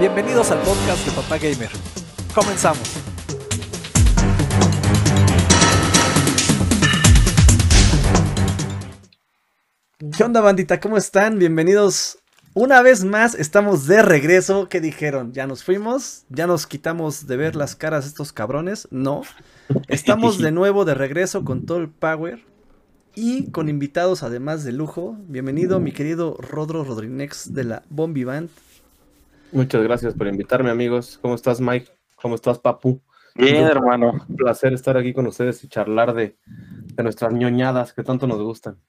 Bienvenidos al podcast de Papá Gamer. Comenzamos. ¿Qué onda, bandita? ¿Cómo están? Bienvenidos una vez más. Estamos de regreso. ¿Qué dijeron? ¿Ya nos fuimos? ¿Ya nos quitamos de ver las caras de estos cabrones? No. Estamos de nuevo de regreso con todo el power y con invitados además de lujo. Bienvenido, mi querido Rodro Rodrinex de la Bombi Band. Muchas gracias por invitarme, amigos. ¿Cómo estás, Mike? ¿Cómo estás, Papu? Bien, hermano. Un placer estar aquí con ustedes y charlar de, de nuestras ñoñadas que tanto nos gustan.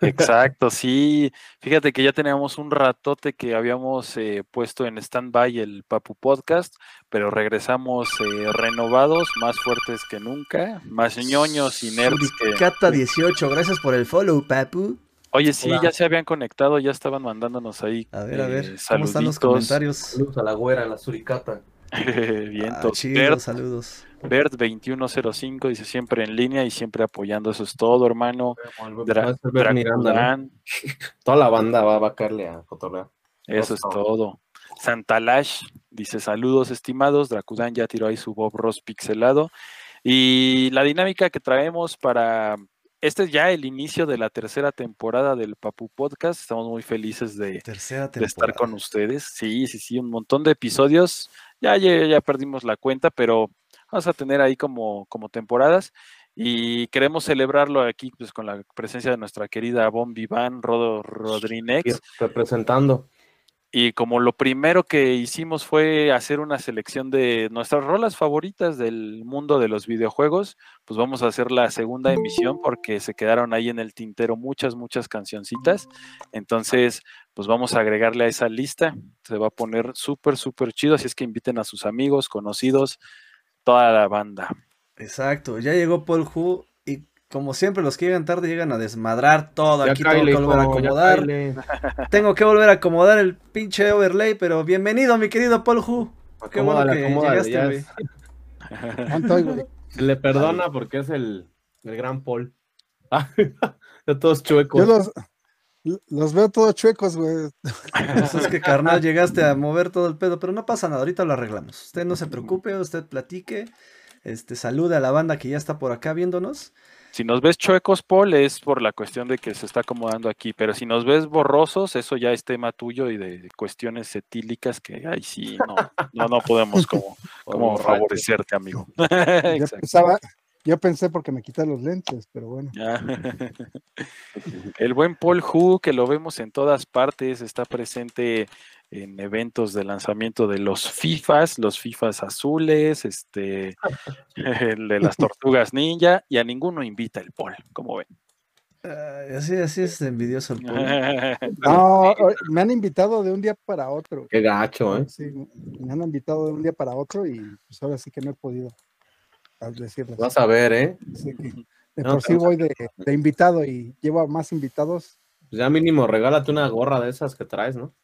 Exacto, sí. Fíjate que ya teníamos un ratote que habíamos eh, puesto en stand-by el Papu Podcast, pero regresamos eh, renovados, más fuertes que nunca, más ñoños y nerds que... Cata 18, gracias por el follow, Papu. Oye, sí, ya se habían conectado, ya estaban mandándonos ahí. A ver, a ver, eh, ¿cómo están los comentarios? Saludos a la güera, a la suricata. Vientos. Ah, chido, Bert, saludos. Bert2105 dice siempre en línea y siempre apoyando, eso es todo, hermano. Dra- Va a ser Ver Miranda, ¿no? Draculan, Toda la banda va a vacarle a cotorrear. Eso es todo. Santalash dice saludos estimados. Dracudan ya tiró ahí su Bob Ross pixelado. Y la dinámica que traemos para... Este es ya el inicio de la tercera temporada del Papu Podcast. Estamos muy felices de, estar con ustedes. Sí, sí, sí, un montón de episodios. Ya, ya, ya perdimos la cuenta, pero vamos a tener ahí como, como temporadas. Y queremos celebrarlo aquí pues, con la presencia de nuestra querida Bombi Van Rodo. Y Representando. Y como lo primero que hicimos fue hacer una selección de nuestras rolas favoritas del mundo de los videojuegos, pues vamos a hacer la segunda emisión porque se quedaron ahí en el tintero muchas, muchas cancioncitas. Entonces, pues vamos a agregarle a esa lista. Se va a poner súper, súper chido. Así es que inviten a sus amigos, conocidos, toda la banda. Exacto, ya llegó Paul Hu como siempre los que llegan tarde llegan a desmadrar todo. Ya Aquí tengo que volver a acomodar. Tengo que volver a acomodar el pinche overlay, pero bienvenido mi querido Paul Hu. Qué bueno que llegaste, ya güey. es- ¿Cuánto hay, güey? Se le perdona porque es el, el gran Paul. de todos chuecos. Yo los, los veo todos chuecos, güey. Pues es que carnal llegaste a mover todo el pedo, pero no pasa nada, ahorita lo arreglamos. Usted no se preocupe, usted platique, este salude a la banda que ya está por acá viéndonos. Si nos ves chuecos, Paul, es por la cuestión de que se está acomodando aquí, pero si nos ves borrosos, eso ya es tema tuyo y de cuestiones etílicas que ahí sí no, no, no podemos como, favorecerte, amigo. Yo pensaba, yo pensé porque me quité los lentes, pero bueno. Ya. El buen Paul Hu, que lo vemos en todas partes, está presente en eventos de lanzamiento de los FIFAs, los FIFAs azules, este, el de las tortugas ninja, y a ninguno invita el Paul, como ven. Así, así es envidioso el Paul. No, me han invitado de un día para otro. Qué gacho, ¿eh? Sí, me han invitado de un día para otro y pues ahora sí que no he podido a decirles. Vas a ver, ¿eh? Así que de No, por sí voy de, de invitado y llevo a más invitados. Pues ya mínimo regálate una gorra de esas que traes, ¿no?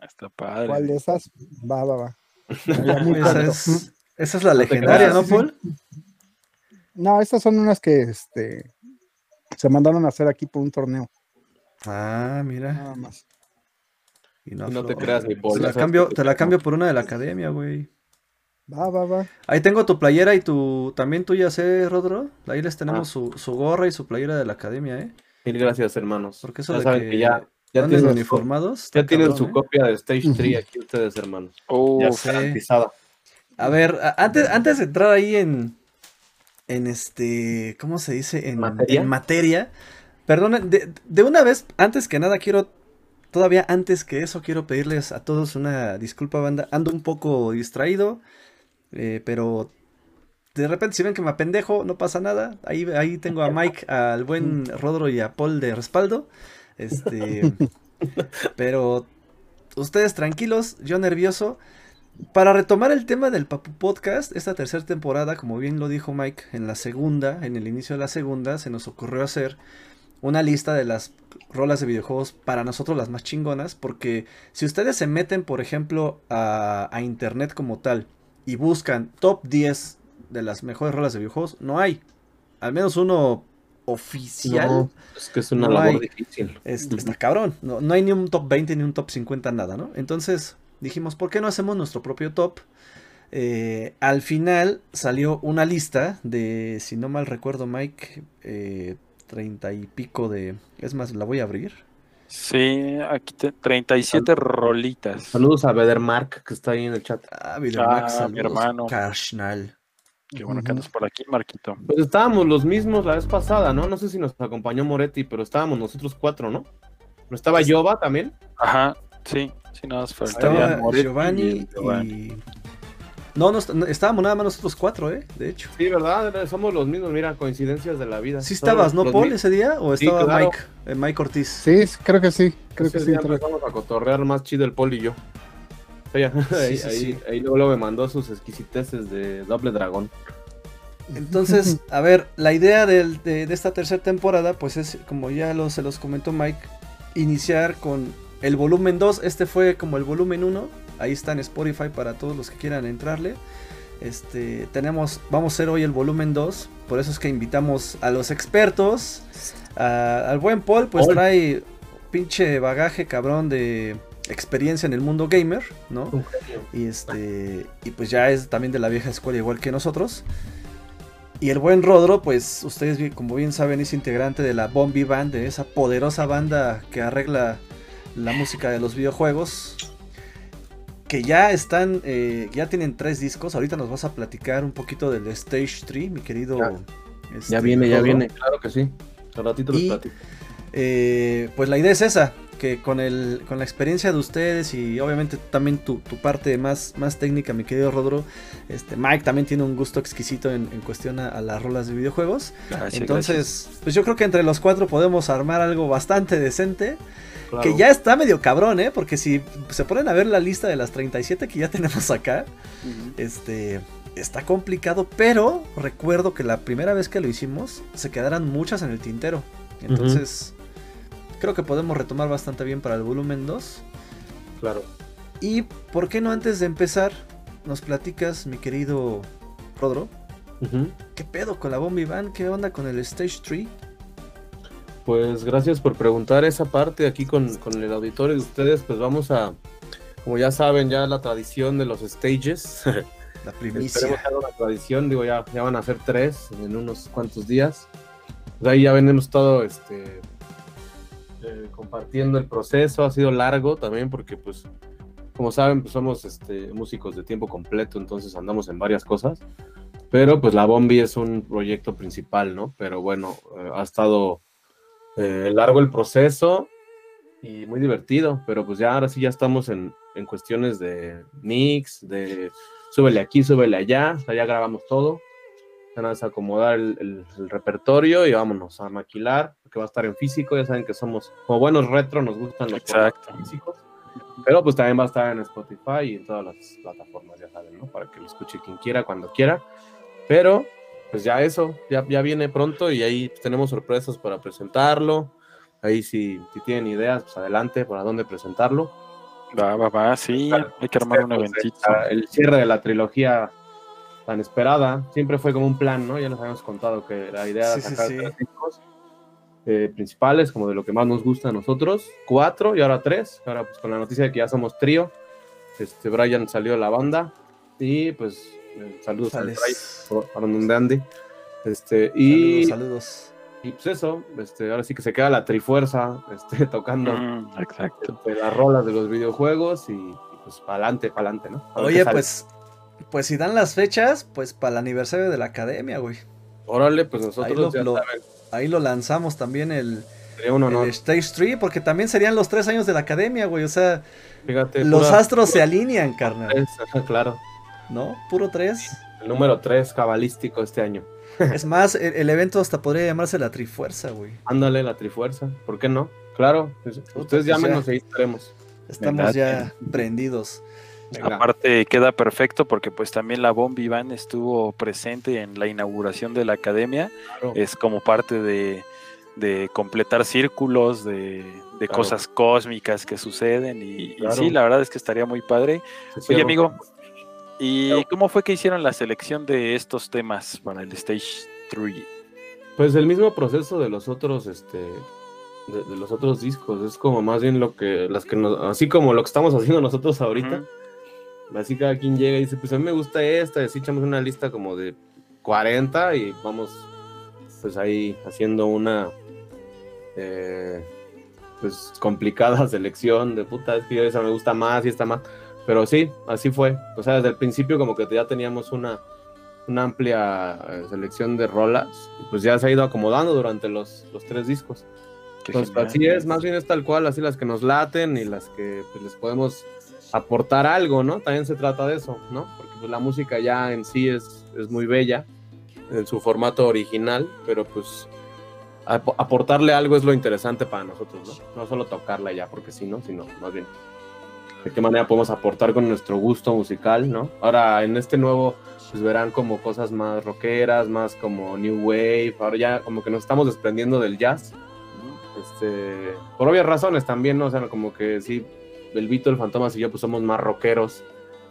Está padre. ¿Cuál de esas? Va, va, va. Esa es, esa es la legendaria, ¿no. Paul? No, estas son unas que este, se mandaron a hacer aquí por un torneo. Ah, mira. Nada más. Y no, No te creas, mi Paul, Te la cambio, te la cambio por una de la academia, güey. Va, va, va. Ahí tengo tu playera y tu. También tuya, sé, Rodro. Ahí les tenemos Ah. su, su gorra y su playera de la academia, ¿eh? Mil gracias, hermanos. Porque eso ya de saben que que ya, ya tienen, su, uniformados. ya tienen cabrón, su ¿eh? copia de Stage Ujú. 3 aquí ustedes, hermanos. Uf, Ya sé. A ver, antes, antes de entrar ahí en. En este. ¿Cómo se dice? En ¿Materia? en materia. Perdonen, de, de una vez, antes que nada, quiero. Todavía antes que eso, quiero pedirles a todos una disculpa, banda. Ando un poco distraído. eh, pero. De repente, si ven que me apendejo, no pasa nada. Ahí, ahí tengo a Mike, al buen Rodro y a Paul de respaldo. Este. pero. Ustedes tranquilos, yo nervioso. Para retomar el tema del Papu Podcast, esta tercera temporada, como bien lo dijo Mike, en la segunda, en el inicio de la segunda, se nos ocurrió hacer una lista de las rolas de videojuegos para nosotros las más chingonas, porque si ustedes se meten, por ejemplo, a, a internet como tal y buscan top 10 de las mejores rolas de videojuegos, no hay. Al menos uno oficial. No, es que es una No labor hay. difícil. Es-. Está cabrón. No, no hay ni un top 20 ni un top 50, nada, ¿no? Entonces, dijimos, ¿por qué no hacemos nuestro propio top? Eh, al final salió una lista de, si no mal recuerdo, Mike, eh, treinta y pico de... Es más, la voy a abrir. Sí, aquí te- 37 rolitas. Saludos a Bedermark, que está ahí en el chat. Ah, Videomax, Ah, mi saludos, hermano. carnal. Qué bueno que andas por aquí, Marquito. Pues estábamos los mismos la vez pasada, ¿no? No sé si nos acompañó Moretti, pero estábamos nosotros cuatro, ¿no? ¿No estaba Yoba también? Ajá, sí, sí, nada más faltaría Estaba Moretti Giovanni y Giovanni. y... No, no, est- no, estábamos nada más nosotros cuatro, ¿eh? De hecho. Sí, ¿verdad? Somos los mismos, mira, coincidencias de la vida. ¿Sí estabas, no, Paul, ese día? ¿O Sí, estaba claro. Mike, eh, Mike Ortiz? Sí, creo que sí. Creo que Ese sí. empezamos a cotorrear más chido el Paul y yo. Sí, ahí, sí, ahí- sí. ahí luego, luego me mandó sus exquisiteces de doble dragón. Entonces, a ver, la idea del- de, de esta tercera temporada, pues es, como ya lo, se los comentó Mike, iniciar con el volumen 2. Este fue como el volumen 1. Ahí está en Spotify para todos los que quieran entrarle. Este, tenemos, vamos a hacer hoy el volumen 2. Por eso es que invitamos a los expertos. a- al buen Paul, pues Paul. trae pinche bagaje cabrón de experiencia en el mundo gamer, ¿no? Y este. Y pues ya es también de la vieja escuela, igual que nosotros. Y el buen Rodro, pues ustedes como bien saben, es integrante de la Bombi Band, de esa poderosa banda que arregla la música de los videojuegos. Que ya están, eh, ya tienen tres discos. Ahorita nos vas a platicar un poquito del Stage 3, mi querido. Ya. este, Ya viene, ya Rodro. viene, claro que sí. Al ratito les Y- platico. Eh, pues la idea es esa, que con, el, con la experiencia de ustedes y obviamente también tu, tu parte más, más técnica, mi querido Rodro, este, Mike también tiene un gusto exquisito en, en cuestión a, a las rolas de videojuegos. Gracias, Entonces, pues yo creo que entre los cuatro podemos armar algo bastante decente, Claro. que ya está medio cabrón, ¿eh? Porque si se ponen a ver la lista de las 37 que ya tenemos acá, este... Está complicado, pero recuerdo que la primera vez que lo hicimos se quedaran muchas en el tintero. Entonces, creo que podemos retomar bastante bien para el volumen 2. Claro. Y, ¿por qué no antes de empezar, nos platicas, mi querido Rodro? Ujú. ¿Qué pedo con la Bombi Band? ¿Qué onda con el Stage 3? Pues gracias por preguntar esa parte aquí con, con el auditorio de ustedes. Pues vamos a, como ya saben, ya la tradición de los stages. La Esperemos primicia. que haga una tradición, digo, ya, ya van a ser tres en unos cuantos días. De ahí ya venimos todo este, eh, compartiendo el proceso, ha sido largo también porque pues como saben pues somos este, músicos de tiempo completo, entonces andamos en varias cosas, pero pues la Bombi es un proyecto principal, ¿no? Pero bueno, eh, ha estado eh, largo el proceso y muy divertido, pero pues ya ahora sí ya estamos en, en cuestiones de mix, de súbele aquí, súbele allá, o sea, ya grabamos todo. Nada más acomodar el, el- el repertorio y vámonos a maquilar, que va a estar en físico. Ya saben que somos, como buenos retro, nos gustan los Exacto. físicos. Pero pues también va a estar en Spotify y en todas las plataformas, ya saben, ¿no? Para que lo escuche quien quiera, cuando quiera. Pero pues ya eso, ya, ya viene pronto y ahí tenemos sorpresas para presentarlo. Ahí si, si tienen ideas, pues adelante, para dónde presentarlo. Va, va, va, sí, hay que armar un Pues, eventito. el- cierre de la trilogía tan esperada, siempre fue como un plan, ¿no? Ya les habíamos contado que la idea era Sí, sí, sacar sí. tres discos eh, principales, como de lo que más nos gusta a nosotros, cuatro y ahora tres. Ahora, pues con la noticia de que ya somos trío, este, Brian salió de la banda y pues eh, saludos al Sales. Brian, por- para donde ande. Este, y, Saludos, saludos. y pues eso, este, ahora sí que se queda la trifuerza este, tocando Mm, exacto. de las rolas de los videojuegos y, y, pues para adelante, para adelante, ¿no? A Oye, pues, pues si dan las fechas, pues para el aniversario de la academia, güey. Órale, pues nosotros lo, ya lo- saben, ahí lo lanzamos también el, Stage 3, porque también serían los tres años de la academia, güey. O sea, Fíjate, los pura- astros se alinean, carnal. tres, claro. ¿No? Puro 3. El número 3 cabalístico este año. Es más, el, el evento hasta podría llamarse la Trifuerza, güey. Ándale, la trifuerza. ¿Por qué no? Claro, pues, ustedes pues llámenos ya. y ahí estaremos. Estamos ¿Verdad? ya prendidos. Venga. Aparte queda perfecto porque pues también la Bombi Band estuvo presente en la inauguración de la academia. Claro. Es como parte de, de completar círculos, de, de Claro. cosas cósmicas que suceden. Y, sí, la verdad es que estaría muy padre. Oye, amigo, ¿y cómo fue que hicieron la selección de estos temas para el Stage 3? Pues el mismo proceso de los otros este, de, de los otros discos. Es como más bien lo que, las que nos, así como lo que estamos haciendo nosotros ahorita. Así cada quien llega y dice, pues a mí me gusta esta, y así echamos una lista como de 40 y vamos pues ahí haciendo una eh, pues complicada selección de puta, es que esa me gusta más y esta más. Pero sí, así fue. O sea, desde el principio como que ya teníamos una, una amplia eh, selección de rolas y pues ya se ha ido acomodando durante los, los tres discos. Qué Entonces, genial. así es, más bien es tal cual, así las que nos laten y las que pues, les podemos aportar algo, ¿no? También se trata de eso, ¿no? Porque pues, la música ya en sí es, es muy bella en su formato original, pero pues ap- aportarle algo es lo interesante para nosotros, ¿no? No solo tocarla ya, porque sí, ¿no? Sino más bien de qué manera podemos aportar con nuestro gusto musical, ¿no? Ahora en este nuevo pues verán como cosas más rockeras, más como new wave, ahora ya como que nos estamos desprendiendo del jazz, este, por obvias razones también, ¿no? O sea, como que sí, el Vito, el Fantomas y yo pues somos más rockeros,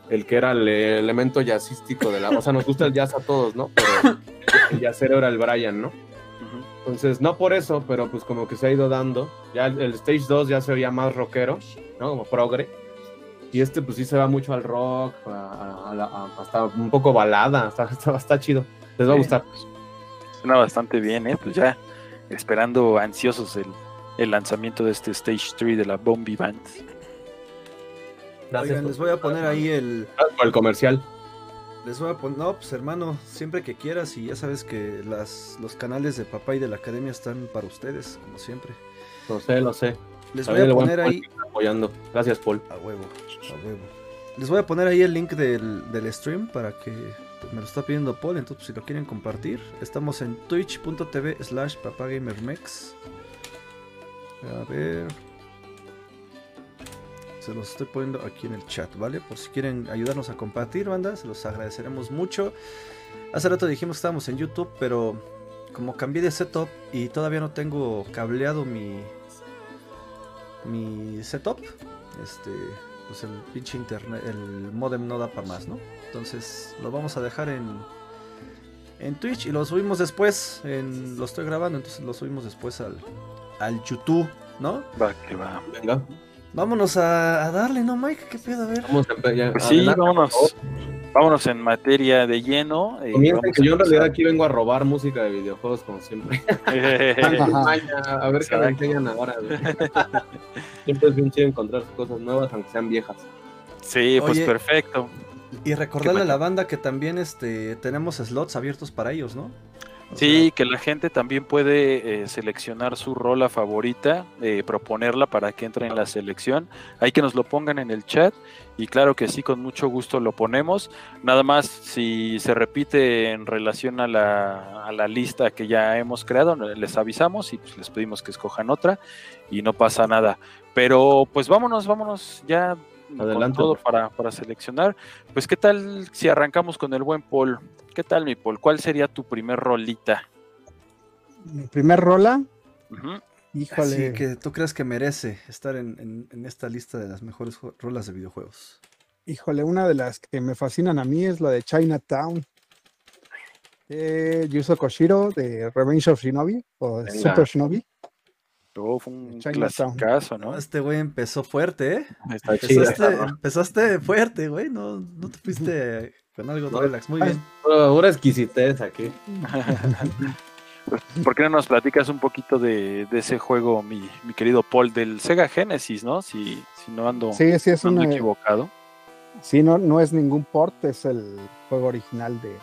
el que era el elemento jazzístico de la, o sea, nos gusta el jazz a todos, ¿no? Pero el jazzero era el Brian, ¿no? Entonces, no por eso, pero pues como que se ha ido dando. Ya el, el Stage 2 ya se veía más rockero, ¿no? Como progre. Y este pues sí se va mucho al rock, a- a- a la- a- hasta un poco balada, está, está, está chido. Les va a gustar. pues, Suena bastante bien, ¿eh? Pues ya esperando ansiosos el, el lanzamiento de este Stage 3 de la Bombi Band. Gracias Oigan, les voy a poner ahí el. Gracias por el comercial. Les voy a poner. No, pues hermano, siempre que quieras. Y ya sabes que las, los canales de papá y de la academia están para ustedes, como siempre. Lo sé, lo sé. Les voy a poner ahí. apoyando. Gracias, Paul. A huevo, a huevo. Les voy a poner ahí el link del, del stream para que pues, me lo está pidiendo Paul. Entonces, si lo quieren compartir, estamos en twitch.tv slash papagamermex. A ver. Se los estoy poniendo aquí en el chat, ¿vale? Por si quieren ayudarnos a compartir, banda, se los agradeceremos mucho. Hace rato dijimos que estábamos en YouTube, pero como cambié de setup y todavía no tengo cableado mi mi setup, este, pues el pinche internet, el modem no da para más, ¿no? Entonces lo vamos a dejar en en Twitch y lo subimos después, en, lo estoy grabando, entonces lo subimos después al al YouTube, ¿no? Va que va. Venga. Vámonos a, a darle, ¿no, Mike? ¿Qué pedo? A ver. Vamos a ya- Pues sí, adelante, vámonos. Vámonos en materia de lleno. eh, que yo en realidad aquí vengo a robar música de videojuegos como siempre. A ver qué me enseñan ahora. siempre es bien chido encontrar cosas nuevas, aunque sean viejas. sí, pues Oye, perfecto. Y recordarle a ¿Qué la banda que también este tenemos slots abiertos para ellos, ¿no? O Sí, que la gente también puede eh, seleccionar su rola favorita, eh, proponerla para que entre en la selección. Hay que nos lo pongan en el chat y claro que sí, con mucho gusto lo ponemos. Nada más si se repite en relación a la, a la lista que ya hemos creado, les avisamos y pues les pedimos que escojan otra y no pasa nada. Pero pues vámonos, vámonos ya Adelante, con todo para, para seleccionar. Pues qué tal si arrancamos con el buen Paul. ¿Qué tal mi Paul? ¿Cuál sería tu primer rolita? Mi primer rola, híjole. Así que tú crees que merece estar en, en- en esta lista de las mejores jo- rolas de videojuegos. Híjole, una de las que me fascinan a mí es la de Chinatown. De Yuzo Koshiro de Revenge of Shinobi o de Venga. Super Shinobi. Oh, fue un clasicazo, No, ¿no? este güey empezó fuerte, ¿eh? Está chida. Empezaste, empezaste fuerte, güey. No, no te fuiste con algo No. relax. Muy bien. Pura exquisitez aquí. ¿Por qué no nos platicas un poquito de, de ese juego, mi, mi querido Paul, del Sega Genesis, ¿no? Si, si no ando, Sí, sí, es no ando una. equivocado. Sí, no, no es ningún port, es el juego original de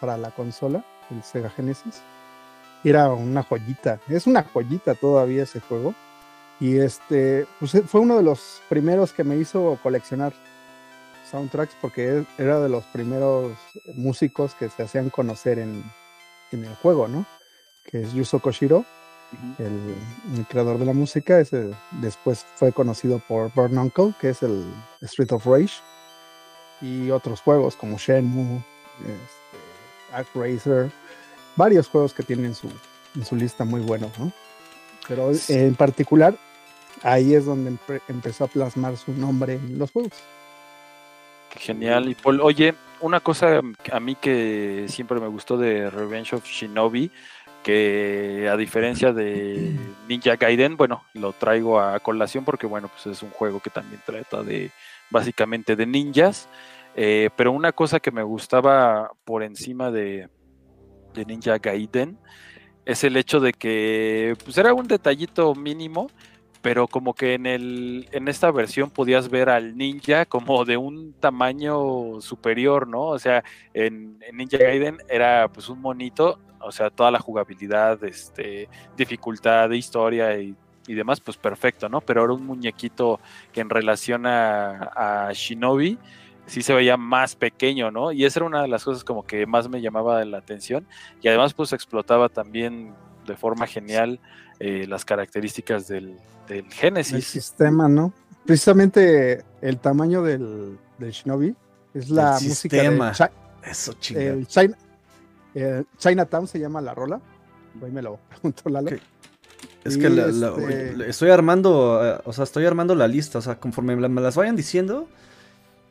para la consola, el Sega Genesis. Era una joyita, es una joyita todavía ese juego. Y este, pues fue uno de los primeros que me hizo coleccionar soundtracks porque e- era de los primeros músicos que se hacían conocer en, en el juego, ¿no? Que es Yuzo Koshiro, el, el creador de la música. Ese, después fue conocido por Burn Uncle, que es el Street of Rage y otros juegos como Shenmue, este, ActRaiser, varios juegos que tienen en su, en su lista muy buenos, ¿no? Pero en particular, ahí es donde empe- empezó a plasmar su nombre en los juegos. Qué Genial. Y Paul, oye, una cosa a mí que siempre me gustó de Revenge of Shinobi, que a diferencia de Ninja Gaiden, bueno, lo traigo a colación porque bueno, pues es un juego que también trata de básicamente de ninjas, eh, pero una cosa que me gustaba por encima de, de Ninja Gaiden es el hecho de que pues era un detallito mínimo, pero como que en el en esta versión podías ver al ninja como de un tamaño superior, ¿no? O sea, en, Ninja Gaiden era pues un monito, o sea, toda la jugabilidad, este, dificultad de historia y, y demás, pues perfecto, ¿no? Pero era un muñequito que en relación a, a Shinobi sí se veía más pequeño, ¿no? Y esa era una de las cosas como que más me llamaba la atención. Y además, pues explotaba también de forma genial eh, las características del, del El Genesis. sistema, ¿no? Precisamente el tamaño del, del Shinobi es la El música sistema. de Chi- Eso el China, el Chinatown se llama la rola. Ahí me lo preguntó Lalo. Es que la- este- estoy armando, eh, o sea, estoy armando la lista, o sea, conforme me las vayan diciendo,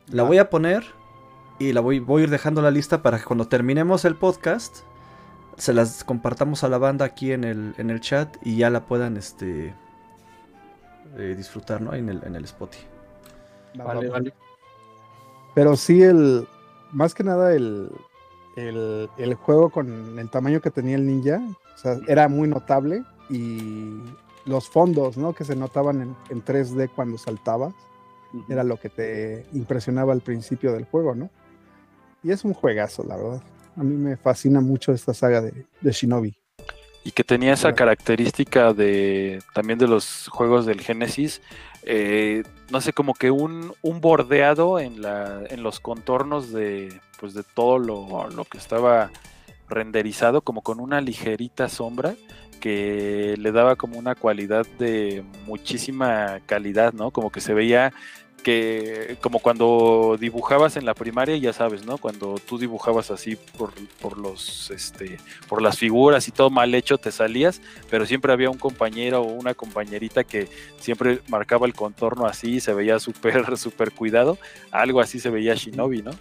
la Va. voy a poner y la voy, voy a ir dejando la lista para que cuando terminemos el podcast se las compartamos a la banda aquí en el, en el chat y ya la puedan este eh, disfrutar, ¿no? En el, en el Spotify. Vale, va, vale. Pero sí, el más que nada el, el, el juego con el tamaño que tenía el ninja, o sea, era muy notable y los fondos, ¿no? Que se notaban en, en 3D cuando saltabas, era lo que te impresionaba al principio del juego, ¿no? Y es un juegazo, la verdad. A mí me fascina mucho esta saga de, de Shinobi. Y que tenía esa Claro. característica de también de los juegos del Genesis, eh, no sé, como que un, un bordeado en, la, en los contornos de, pues de todo lo, lo que estaba renderizado, como con una ligerita sombra que le daba como una cualidad de muchísima calidad, ¿no? Como que se veía que como cuando dibujabas en la primaria, ya sabes, ¿no? Cuando tú dibujabas así por, por los este por las figuras y todo mal hecho te salías, pero siempre había un compañero o una compañerita que siempre marcaba el contorno así, se veía súper súper cuidado, algo así se veía Shinobi, ¿no?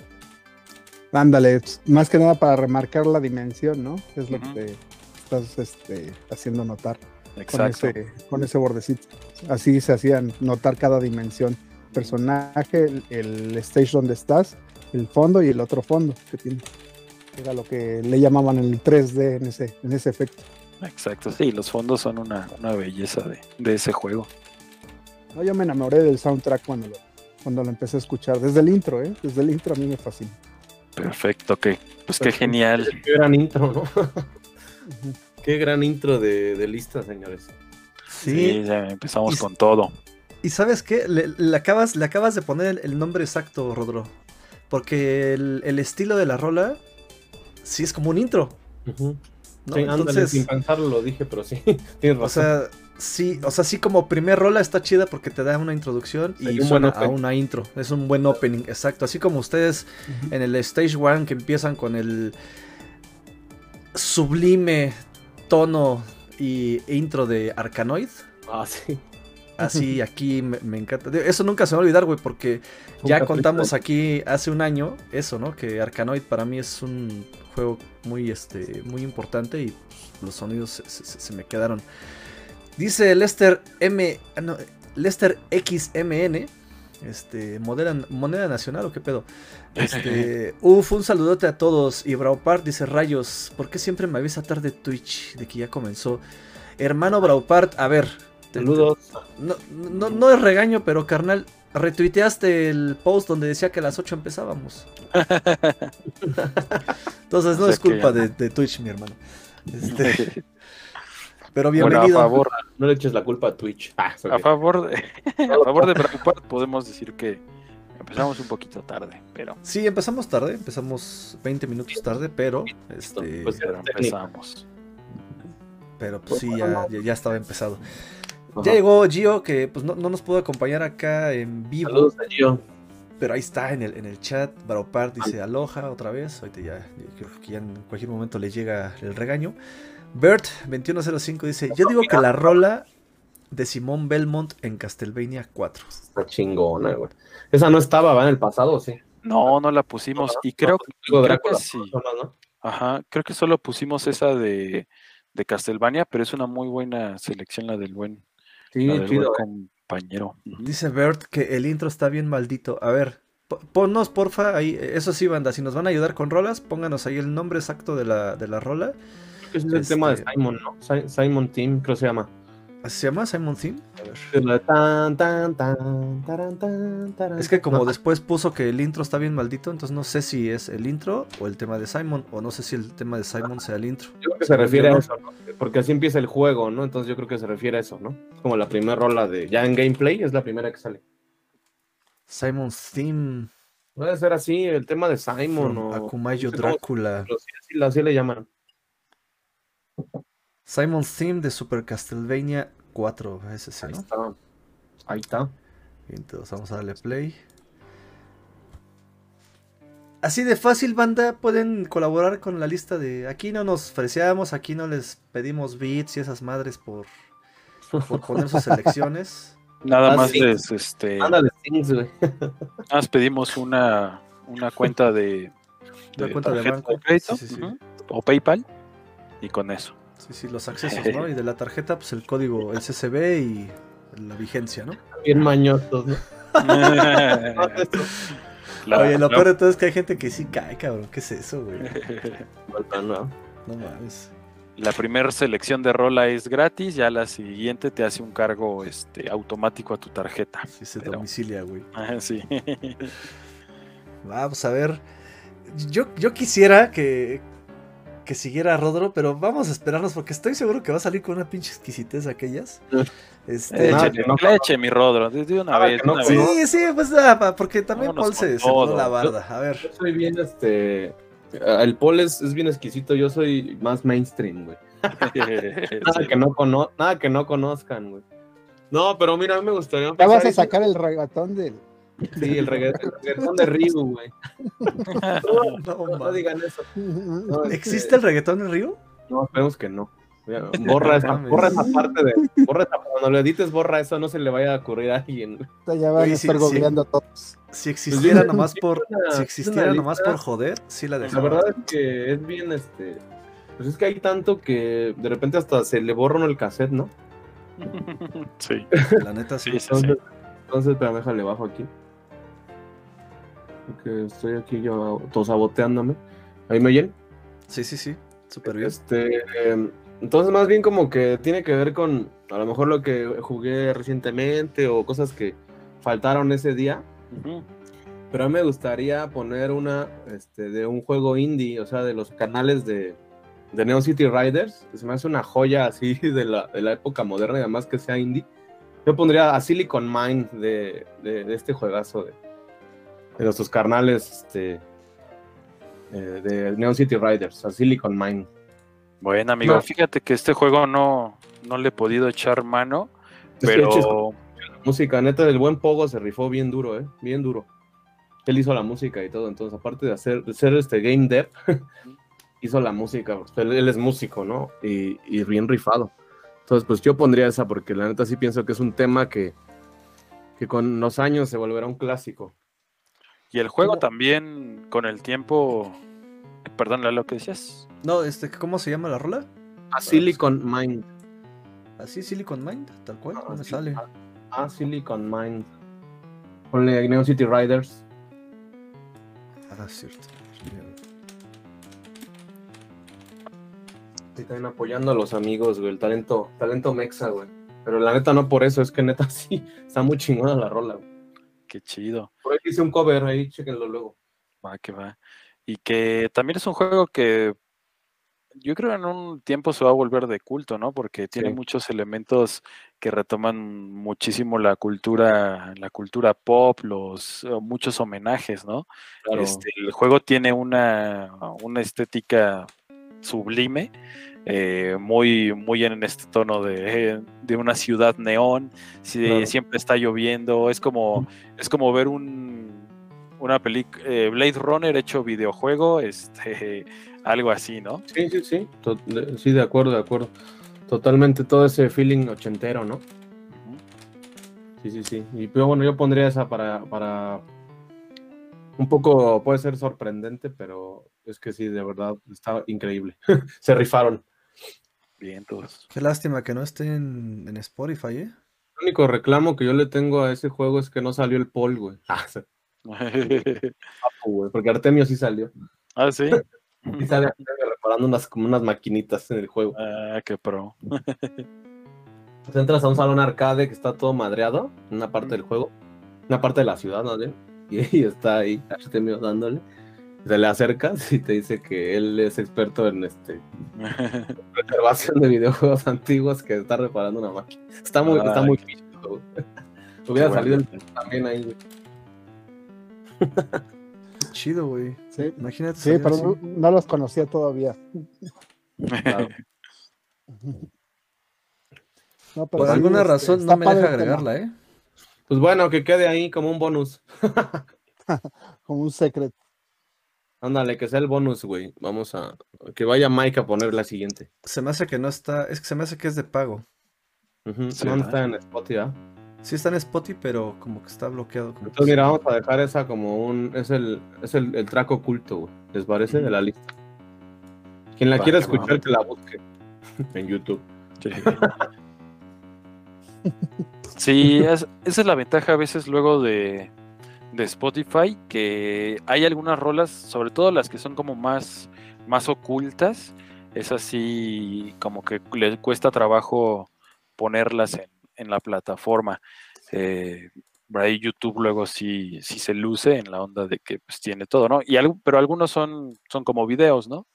Ándale, más que nada para remarcar la dimensión, ¿no? Es lo que te estás este, haciendo notar. con Exacto. ese, con ese bordecito. Así se hacían notar cada dimensión. Personaje, el, el stage donde estás, el fondo y el otro fondo que tiene. Era lo que le llamaban el 3D en ese, en ese efecto. Exacto, sí, los fondos son una, una belleza de, de ese juego. No, yo me enamoré del soundtrack cuando lo, cuando lo empecé a escuchar. Desde el intro, ¿eh? Desde el intro a mí me fascina. Perfecto, que pues qué genial. Qué gran intro, ¿no? Qué gran intro de, de lista, señores. Sí, ya empezamos Y- con todo. ¿Y sabes qué? Le, le acabas, le acabas de poner el, el nombre exacto, Rodro. Porque el, el estilo de la rola sí es como un intro. ¿no? Sí, ándale, Entonces, sin pensarlo lo dije, pero sí, tienes o razón. sea, sí, o sea, sí como primer rola está chida porque te da una introducción Sí, y un suena a una intro. Es un buen opening, exacto. Así como ustedes en el Stage One que empiezan con el sublime tono y intro de Arkanoid. ah, sí. Así aquí me, me encanta. Eso nunca se me va a olvidar, güey, porque ya contamos aquí hace un año eso, ¿no? Que Arkanoid para mí es un juego muy, este, muy importante y pues, los sonidos se, se- se me quedaron. Dice Lester M. ah, no, Lester XMN. Este, moneda, moneda nacional o qué pedo. Este, uf, un saludote a todos. Y Braupart dice: Rayos, ¿por qué siempre me avisa tarde Twitch de que ya comenzó? Hermano Braupart, a ver. Te- Saludos. no, no, no es regaño, pero carnal, retuiteaste el post donde decía que a las 8 empezábamos. Entonces no O sea es culpa que- de, de Twitch, mi hermano. Este, pero Bueno, a bienvenido. favor, No le eches la culpa a Twitch. Ah, a favor de, a favor de podemos decir que empezamos un poquito tarde, pero, Sí, empezamos tarde, empezamos 20 minutos tarde, pero este, Pues, pero empezamos. pero pues sí, ya estaba empezado. Ajá. Ya llegó Gio, que pues no, no nos pudo acompañar acá en vivo. Saludos a Gio. Pero ahí está en el, en el chat. Braupart dice aloha otra vez. Ahorita ya, creo que ya en cualquier momento le llega el regaño. Bert2105 dice: Yo digo que la rola de Simón Belmont en Castlevania 4. Está chingona, güey. Esa no estaba, ¿va? En el pasado, sí. No, no la pusimos y creo, Luego creo que sí. no, no, no. Ajá, creo que solo pusimos esa de, de Castlevania, pero es una muy buena selección la del buen, Sí, la del chido. buen eh. compañero. Dice Bert que el intro está bien maldito. A ver, po- ponnos porfa ahí, eso sí, banda, si nos van a ayudar con rolas, pónganos ahí el nombre exacto de la, de la rola. Ese es el tema de Este- Simon, ¿no? Si- Simon Team, creo que se llama. ¿Así ¿Se llama Simon Theme? Es tan, tan, tan, que como no, después puso que el intro está bien maldito, entonces no sé si es el intro o el tema de Simon, o no sé si el tema de Simon sea el intro. Yo creo que se refiere Yo a eso, ¿no? Porque así empieza el juego, ¿no? Entonces yo creo que se refiere a eso, ¿no? Es como la primera rola de. Ya en gameplay es la primera que sale. Simon's Theme Puede ser así, el tema de Simon from o. Akumayo no sé cómo- Drácula. así, así le llaman. Simon's Theme de Super Castlevania 4. Ese sí, Ahí ¿no? está. Ahí está. Entonces vamos a darle play. Así de fácil, banda, pueden colaborar con la lista de... Aquí no nos freseamos, aquí no les pedimos beats y esas madres por, por poner sus selecciones. Nada más sí. les, este, nada Ándale, Things, güey. más pedimos una, una cuenta de, Una cuenta de banco. crédito, Sí, sí, sí. ujú, o PayPal y con eso. Sí, sí, los accesos, ¿no? Y de la tarjeta, pues el código, el CCB y la vigencia, ¿no? Bien mañosos, ¿no? La- Oye, lo la- peor de todo es que hay gente que sí cae, cabrón. ¿Qué es eso, güey? Falta, ¿no? No mames. La primera selección de rola es gratis, ya la siguiente te hace un cargo este, automático a tu tarjeta. Sí se Pero- domicilia, güey. Ah, sí. Vamos a ver. Yo, yo quisiera que, que siguiera Rodro, pero vamos a esperarnos porque estoy seguro que va a salir con una pinche exquisitez aquellas. Este, Nada, que no- leche, mi Rodro, de una Nada, vez. no una vez. sí, sí, pues ah, pa- porque también Vámonos Paul se, pone la barda. A ver. Yo soy bien, este. El Paul es, es bien exquisito, yo soy más mainstream, güey. Nada, que no cono nada que no conozcan, güey. No, pero mira, a mí me gustaría. Ya vas a sacar el regatón del. Sí, el, regga- el reggaetón de Ryu, güey. No, digan eso. No, este, ¿Existe el reggaetón en Río? No, esperemos que no. Borra esa, mames. borra esa parte de. Borra esa, cuando lo edites, borra eso, no se le vaya a ocurrir a alguien. Ya van Oye, a estar sí. googleando todos. Si existiera sí, nomás por, una- si existiera nomás lista. por joder, sí la La dejaba. verdad es que es bien, este. Pues es que hay tanto que de repente hasta se le borra uno el cassette, ¿no? Sí, La neta sí. sí, sí, sí. Entonces, entonces pero déjale bajo aquí. Porque estoy aquí yo saboteándome. ¿Ahí me oyen? Sí, sí, sí. Súper bien. Este, em, entonces más bien como que tiene que ver con a lo mejor lo que jugué recientemente o cosas que faltaron ese día. Pero a mí me gustaría poner una este, de un juego indie, o sea, de los canales de, de Neo City Riders. que Se me hace una joya así de la, de la época moderna y además que sea indie. Yo pondría a Silicon Mind de, de- de este juegazo de, de nuestros carnales este, eh, de Neo City Riders, a Silicon Mind. Bueno, amigo, No. fíjate que este juego no, no le he podido echar mano, Es que pero eches- Música, neta, del buen Pogo se rifó bien duro, ¿eh? Bien duro. Él hizo la música y todo, entonces, aparte de hacer de ser este game dev, hizo la música. Él, él es músico, ¿no? Y, y bien rifado. Entonces, pues yo pondría esa porque la neta sí pienso que es un tema que, que con los años se volverá un clásico. Y el juego ¿Cómo? también con el tiempo, perdón, lo que decías. No, este, ¿cómo se llama la rola? A Silicon Mind. Así, Silicon Mind, tal cual, Ah, no me sí. sale. A Silicon Mind. Ponle Neo City Riders. Ah, cierto. Sí, también apoyando a los amigos, güey, el talento, talento mexa, güey. Pero la neta no por eso, es que neta sí, está muy chingona la rola, güey. Qué chido, Por ahí hice un cover, ahí chéquenlo luego. va que va. Y que también es un juego que yo creo en un tiempo se va a volver de culto, ¿no? Porque tiene Sí. muchos elementos que retoman muchísimo la cultura, la cultura pop, los muchos homenajes, ¿no? Este, el juego tiene una, una estética sublime, eh, muy, muy en este tono de, de una ciudad neón, si- Claro. siempre está lloviendo, es como, es como ver un una película Blade Runner hecho videojuego, este algo así, ¿no? Sí, sí, sí. sí, de acuerdo, de acuerdo. Totalmente todo ese feeling ochentero, ¿no? Sí, sí, sí. Y pero bueno, yo pondría esa para, para un poco, puede ser sorprendente, pero es que sí, de verdad, está increíble. Se rifaron. Vientos. Qué lástima que no esté en, en Spotify, ¿eh? El único reclamo que yo le tengo a ese juego es que no salió el Paul, güey. Ah, papu, güey, porque Artemio sí salió. ah, sí. Y sale reparando unas, como unas maquinitas en el juego. Ah, qué pro. Pues entras a un salón arcade que está todo madreado, en una parte del juego, una parte de la ciudad, ¿no? Y, y está ahí Artemio dándole. Se le acercas y te dice que él es experto en este preservación de videojuegos antiguos que está reparando una máquina. Está muy, está muy güey. Hubiera Qué salido el bueno. también ahí, güey. Qué chido, güey. Sí, Imagínate. sí, pero así. no, no los conocía todavía. Claro. No, pero Por sí, alguna este, razón no me deja agregarla, ¿eh? Pues bueno, que quede ahí como un bonus. Como un secreto. Ándale, que sea el bonus, güey. Vamos a. Que vaya Mike a poner la siguiente. Se me hace que no está. Es que se me hace que es de pago. Sí, ¿Dónde ¿verdad? está en Spotify? ah? Sí está en Spotify, pero como que está bloqueado. como Entonces, mira, vamos a dejar esa como un. Es el, es el, el track oculto, güey. ¿Les parece? De la lista. Quien la Va, quiera escuchar, que la busque en YouTube. Sí, Sí, es- esa es la ventaja a veces luego de, de Spotify, que hay algunas rolas, sobre todo las que son como más, más ocultas, es así como que le cuesta trabajo ponerlas en, en la plataforma. Eh, por ahí YouTube luego sí, sí se luce en la onda de que pues tiene todo, ¿no? Y algo, pero algunos son, son como videos, ¿no?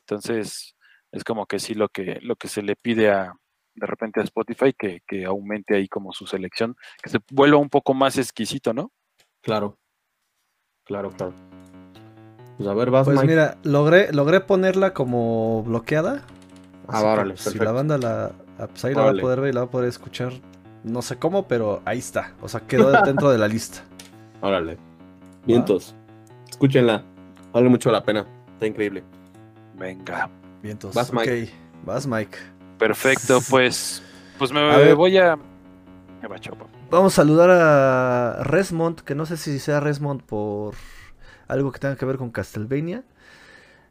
Entonces, es como que sí lo que, lo que se le pide a, de repente a Spotify que, que aumente ahí como su selección, que se vuelva un poco más exquisito, ¿no? Claro. Claro, claro. Pues a ver, vas, Pues Mike. mira, logré, logré ponerla como bloqueada. Ah, órale, si la banda la. ah, Pues ahí la va a poder ver y la va a poder escuchar. No sé cómo, pero ahí está. O sea, quedó dentro de la lista. Órale. Vientos. Escúchenla. Vale mucho la pena. Está increíble. Venga. Bien, entonces. Vas, Mike. ok, Vas, Mike. Perfecto, pues, pues me, A ver. voy a... Me va, chao, papá. Vamos a saludar a Resmond, que no sé si sea Resmond por algo que tenga que ver con Castlevania.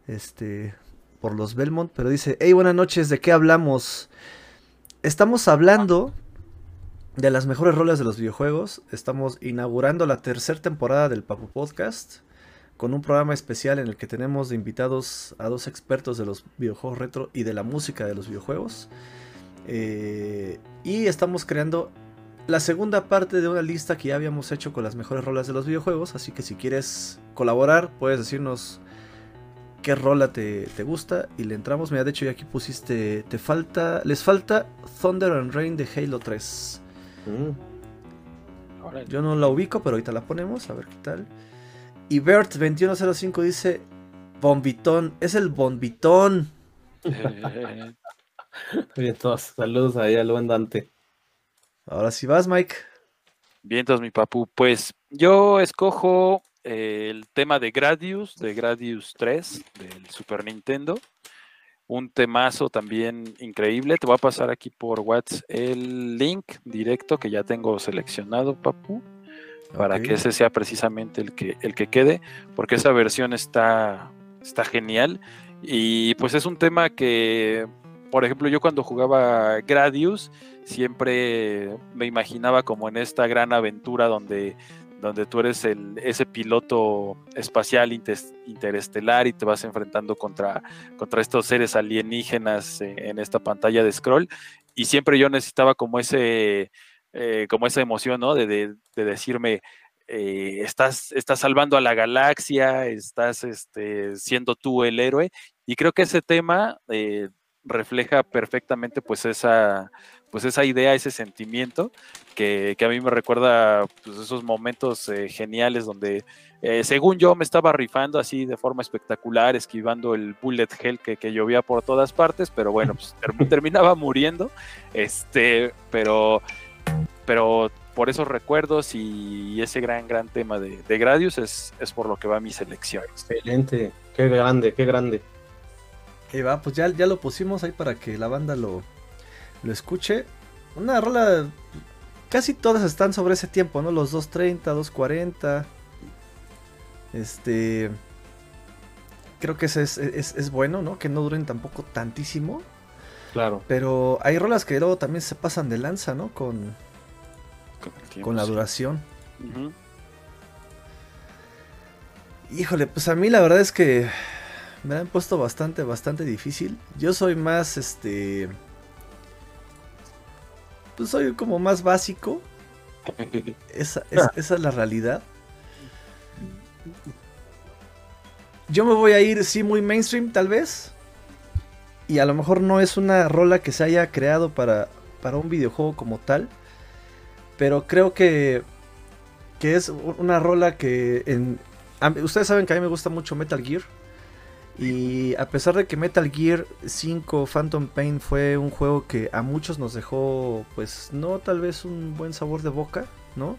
Este, por los Belmont, pero dice, hey, buenas noches, ¿de qué hablamos? Estamos hablando de las mejores rolas de los videojuegos. Estamos inaugurando la tercera temporada del Papu Podcast con un programa especial en el que tenemos invitados a dos expertos de los videojuegos retro y de la música de los videojuegos. Eh, y estamos creando la segunda parte de una lista que ya habíamos hecho con las mejores rolas de los videojuegos. Así que si quieres colaborar, puedes decirnos qué rola te, te gusta y le entramos. Mira, de hecho, ya aquí pusiste. Te falta. Les falta Thunder and Rain de Halo 3. Mm. Yo no la ubico, pero ahorita la ponemos, a ver qué tal. Y Bert2105 dice. Bombitón, es el bombitón. Bien, todos. Saludos ahí al buen Dante. Ahora sí vas, Mike. Bien, entonces mi papu, pues yo escojo eh, el tema de Gradius, de Gradius 3, del Super Nintendo. Un temazo también increíble. Te voy a pasar aquí por WhatsApp el link directo que ya tengo seleccionado, papu, para que ese sea precisamente el que, el que quede, porque esa versión está, está genial. Y pues es un tema que, por ejemplo, yo cuando jugaba Gradius, siempre me imaginaba como en esta gran aventura donde, donde tú eres el, ese piloto espacial interestelar y te vas enfrentando contra, contra estos seres alienígenas eh, en esta pantalla de scroll. Y siempre yo necesitaba como ese, eh, como esa emoción, ¿no? De, de- de decirme, eh, estás, estás salvando a la galaxia, estás este, siendo tú el héroe. Y creo que ese tema eh, refleja perfectamente pues esa, pues esa idea, ese sentimiento que, que a mí me recuerda pues, esos momentos eh, geniales donde eh, según yo me estaba rifando así de forma espectacular, esquivando el bullet hell que, que llovía por todas partes, pero bueno, pues ter- terminaba muriendo, este, pero, pero por esos recuerdos y ese gran, gran tema de, de Gradius es, es por lo que va mi selección. Excelente. Qué grande, qué grande. Y va, pues ya, ya lo pusimos ahí para que la banda lo, lo escuche. Una rola. Casi todas están sobre ese tiempo, ¿no? Los 230, 240. Este. Creo que es, es- es bueno, ¿no? Que no duren tampoco tantísimo. Claro. Pero hay rolas que luego también se pasan de lanza, ¿no? Con, Con, el tiempo, con la sí. duración. Híjole, pues a mí la verdad es que me la han puesto bastante, bastante difícil. Yo soy más, este... Pues soy como más básico. Esa, es- esa es la realidad. Yo me voy a ir, sí, muy mainstream tal vez. Y a lo mejor no es una rola que se haya creado para, para un videojuego como tal. Pero creo que, que es una rola que... En, a mí- ustedes saben que a mí me gusta mucho Metal Gear. Y a pesar de que Metal Gear 5 Phantom Pain fue un juego que a muchos nos dejó, pues no tal vez un buen sabor de boca, ¿no?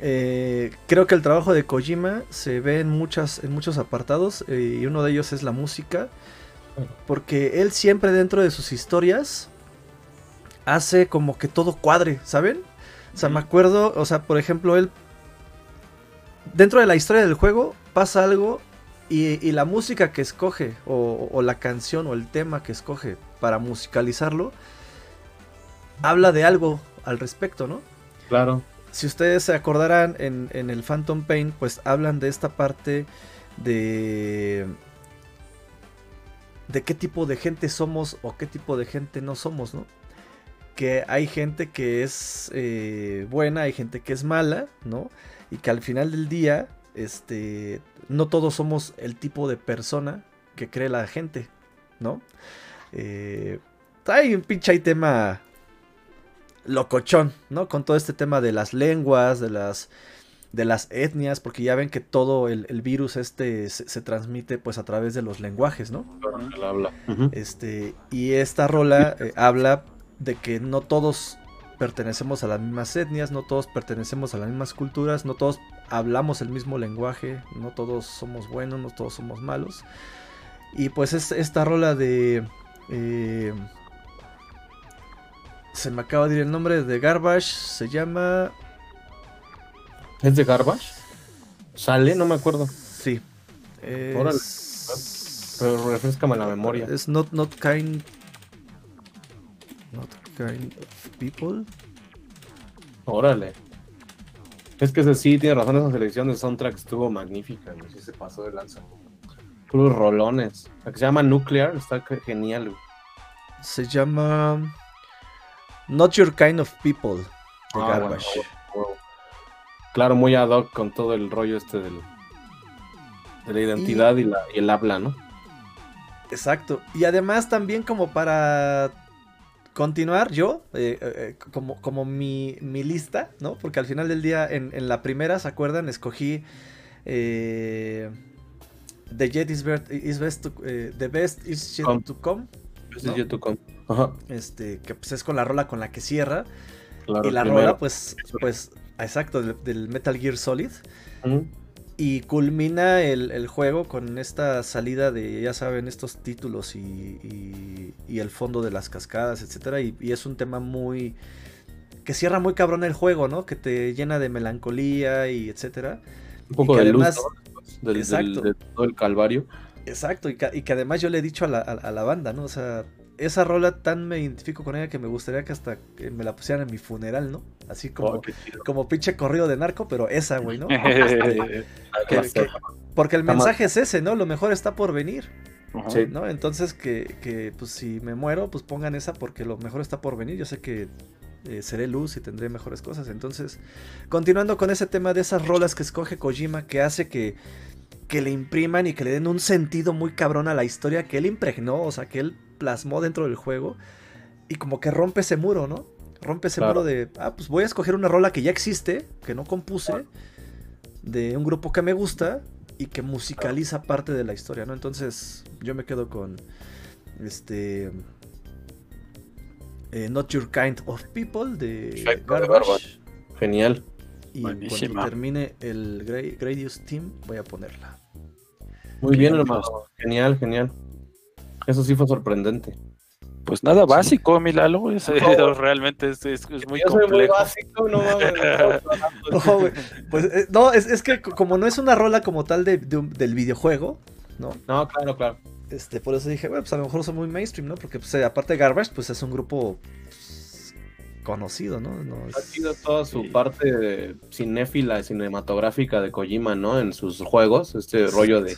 Eh, creo que el trabajo de Kojima se ve en, muchas, en muchos apartados eh, y uno de ellos es la música. Porque él siempre dentro de sus historias hace como que todo cuadre, ¿saben? O sea, me acuerdo, o sea, por ejemplo, él... Dentro de la historia del juego pasa algo y, y la música que escoge, o, o la canción o el tema que escoge para musicalizarlo, habla de algo al respecto, ¿no? Claro. Si ustedes se acordarán en, en el Phantom Pain, pues hablan de esta parte de. de qué tipo de gente somos o qué tipo de gente no somos, ¿no? Que hay gente que es eh, buena, hay gente que es mala, ¿no? Y que al final del día, este. no todos somos el tipo de persona que cree la gente, ¿no? Eh, hay un pinche tema locochón, ¿no? Con todo este tema de las lenguas, de las de las etnias, porque ya ven que todo el, el virus este se, se transmite pues a través de los lenguajes, ¿no? Habla. Este, y esta rola eh, habla de que no todos pertenecemos a las mismas etnias, no todos pertenecemos a las mismas culturas, no todos hablamos el mismo lenguaje, no todos somos buenos, no todos somos malos. Y pues es esta rola de... eh, se me acaba de ir el nombre de Garbage, se llama... ¿Es de Garbage? ¿Sale? No me acuerdo. Sí. Órale. Pero refrescame la memoria. es not, not kind... Not kind of people. Órale. Es que ese sí, tiene razón, esa selección de soundtrack estuvo magnífica, güey, sí se pasó de lanza. Puros rolones. La que se llama Nuclear está ge- genial, güey. Se llama Not Your Kind of People de Ah, Garbage. bueno. Claro, muy ad hoc con todo el rollo este del, de la identidad y, la, y el habla, ¿no? Exacto. Y además también como para continuar yo, eh, eh, eh, como, como mi, mi lista, ¿no? Porque al final del día en, en la primera, ¿se acuerdan? Escogí eh, The Jet is, Best- is best to- The Best is Yet Come. to Come. ¿No? es YouTube Com. Ajá, Este, que pues es con la rola con la que cierra. claro. y la primero. rola, pues, pues, exacto, del, del Metal Gear Solid. Ujú. Y culmina el, el juego con esta salida de, ya saben, estos títulos y, y- y el fondo de las cascadas, etcétera. Y, y es un tema muy. que cierra muy cabrón el juego, ¿no? Que te llena de melancolía y etcétera. Un poco de además- luz, Del, del- Exacto. de todo el calvario. Exacto, y que, y que además yo le he dicho a la, a- a la banda, ¿no? O sea, esa rola tan me identifico con ella que me gustaría que hasta que me la pusieran en mi funeral, ¿no? Así como, Oh, chido. como pinche corrido de narco, pero esa, güey, ¿no? Eh, Que- porque el mensaje es ese, ¿no? Lo mejor está por venir. Sí. ¿no? Entonces que, que, pues si me muero, pues pongan esa porque lo mejor está por venir. Yo sé que eh, seré luz y tendré mejores cosas. Entonces, continuando con ese tema de esas rolas que escoge Kojima, que hace que, que le impriman y que le den un sentido muy cabrón a la historia que él impregnó, o sea, que él plasmó dentro del juego. Y como que rompe ese muro, ¿no? Rompe ese Claro. muro de, ah, pues voy a escoger una rola que ya existe, que no compuse, de un grupo que me gusta y que musicaliza parte de la historia, ¿no? Entonces yo me quedo con este eh, Not Your Kind of People de Perfecto, de Garbage. Genial. Y cuando termine el Gra- Gradius Team voy a ponerla. Muy Bien, hermano. Genial, genial. Eso sí fue sorprendente. Pues nada básico, mi Lalo. es- No. realmente es, es- es muy Yo soy muy complejo. básico, no mames. No, güey, pues eh, no, es, es que co- como no es una rola como tal de- de un- del videojuego, ¿no? No, claro, claro. Este, por eso dije, bueno, pues a lo mejor son muy mainstream, ¿no? Porque pues, eh, aparte de Garbage, pues es un grupo pues, conocido, ¿no? No Ha sido toda su sí. parte cinéfila, cinematográfica de Kojima, ¿no? En sus juegos, este rollo de...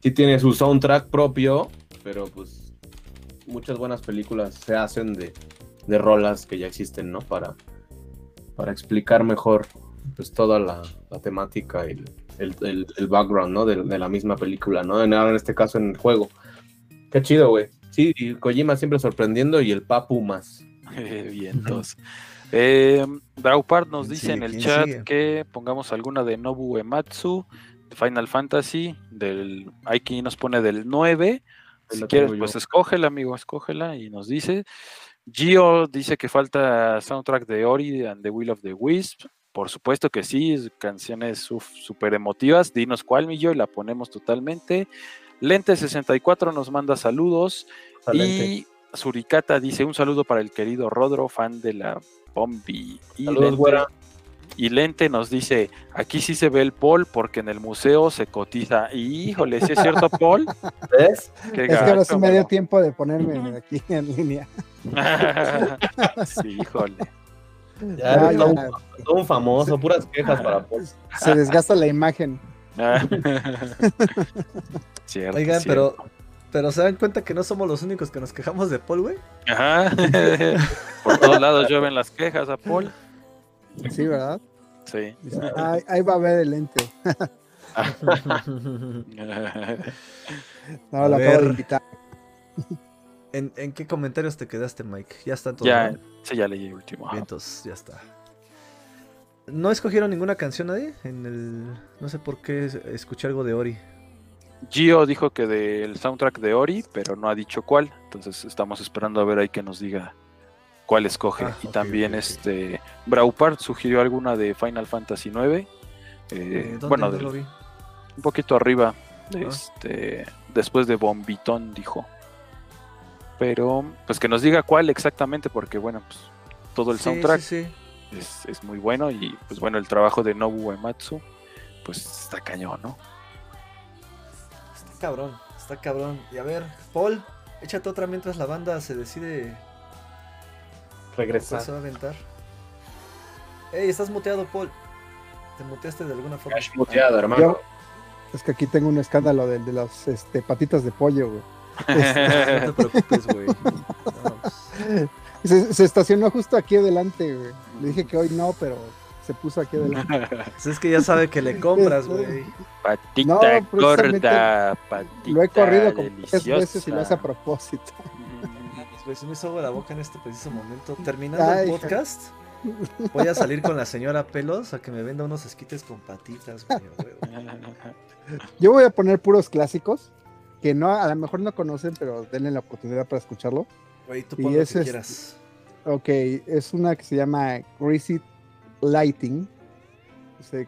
Sí tiene su soundtrack propio, pero pues muchas buenas películas se hacen de, de rolas que ya existen, ¿no? Para, para explicar mejor pues toda la, la temática y el, el- el- el background, ¿no? De, de la misma película, ¿no? En, en este caso en el juego. Qué chido, güey. Sí, y Kojima siempre sorprendiendo y el Papu más. Vientos. Eh, Draupart nos ¿Quién dice sigue? en el ¿Quién chat sigue? que pongamos alguna de Nobu Ematsu, Final Fantasy, del aquí nos pone del 9. Si quieres, yo. pues escógela, amigo, escógela y nos dice. Gio dice que falta soundtrack de Ori and the Will of the Wisp. Por supuesto que sí, es- canciones súper emotivas. Dinos cuál, mi Gio, y la ponemos totalmente. Lente64 nos manda saludos. Excelente. Y Suricata dice un saludo para el querido Rodro, fan de la Bombi. Y Saludos, Lente, güera. Y Lente nos dice, aquí sí se ve el Paul porque en el museo se cotiza. Y híjole, ¿sí es cierto, Paul? ¿Ves? Qué Es que ahora sí me dio tiempo de ponerme aquí en línea. sí, híjole. Ya, Ya, todo, ya, un- todo un famoso, puras quejas para Paul. se desgasta la imagen. cierto, Oigan, cierto. pero, pero se dan cuenta que no somos los únicos que nos quejamos de Paul, güey. Ajá. Por todos lados llueven las quejas a Paul. Sí, ¿verdad? Sí. Dice, "Ay, ahí va a ver el lente. No, A lo acabo ver. de invitar. ¿En, en qué comentarios te quedaste, Mike? Ya está todo. ya, sí, ya leí el último. Vientos, ya está. ¿No escogieron ninguna canción nadie? En el. No sé por qué es- escuché algo de Ori. Gio dijo que del soundtrack de Ori, pero no ha dicho cuál. Entonces estamos esperando a ver ahí que nos diga cuál escoge. Ah, y también este Braupart sugirió alguna de Final Fantasy IX. eh, Eh, ¿dónde bueno, lo vi? un poquito arriba. Ah. Este, después de Bombitón, dijo. Pero, pues que nos diga cuál exactamente, porque bueno, pues todo el Sí, soundtrack sí, sí. Es, es muy bueno y pues bueno, el trabajo de Nobu Uematsu, pues está cañón, ¿no? Está cabrón, está cabrón. Y a ver, Paul, échate otra mientras la banda se decide cuál Regresa. se va a aventar. Ey, estás muteado, Paul. Te muteaste de alguna forma. Cash muteado, hermano. Yo- Es que aquí tengo un escándalo de las este, patitas de pollo, güey. No te preocupes, güey. No, pues, Se, se estacionó justo aquí adelante, güey. Le dije que hoy no, pero se puso aquí adelante. pues es que ya sabe que le compras, güey. Patita No, gorda, patita Lo he corrido como tres veces y lo hace a propósito. Pues me hizo agua la boca en este preciso momento. Terminando Ay, el hija. podcast, voy a salir con la señora Pelos a que me venda unos esquites con patitas. Yo voy a poner puros clásicos que no a lo mejor no conocen, pero denle la oportunidad para escucharlo. Güey, tú Y lo ese que es- quieras. Ok, es una que se llama Crazy Lighting,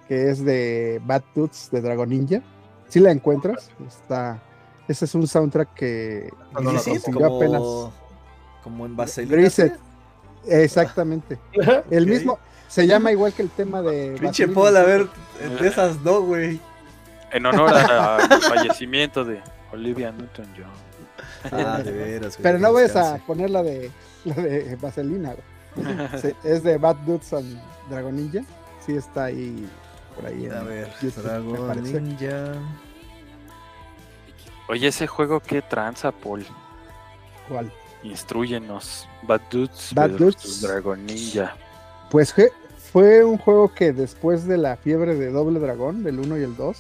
que es de Bad Toots de Dragon Ninja. Si la encuentras, está. Ese es un soundtrack que No, no, no, como, apenas. Como en vaselina. Greased. Exactamente. El mismo se llama igual que el tema de. Pinche. Paul, a ver, de esas no, güey. En honor al fallecimiento de Olivia Newton-John. Ah, de veras, güey. Pero no vayas a poner la de la de Vaselina. güey. Es de Bad Dudes and Dragon Ninja. Sí está ahí por ahí. en A ver, YouTube, Dragon. Ninja. Oye, ese juego, ¿qué tranza, Paul? ¿Cuál? Instruyenos. Bad Dudes Bad Dudes. Dragon Ninja. Pues fue, fue un juego que después de la fiebre de Doble Dragón, del 1 y el 2,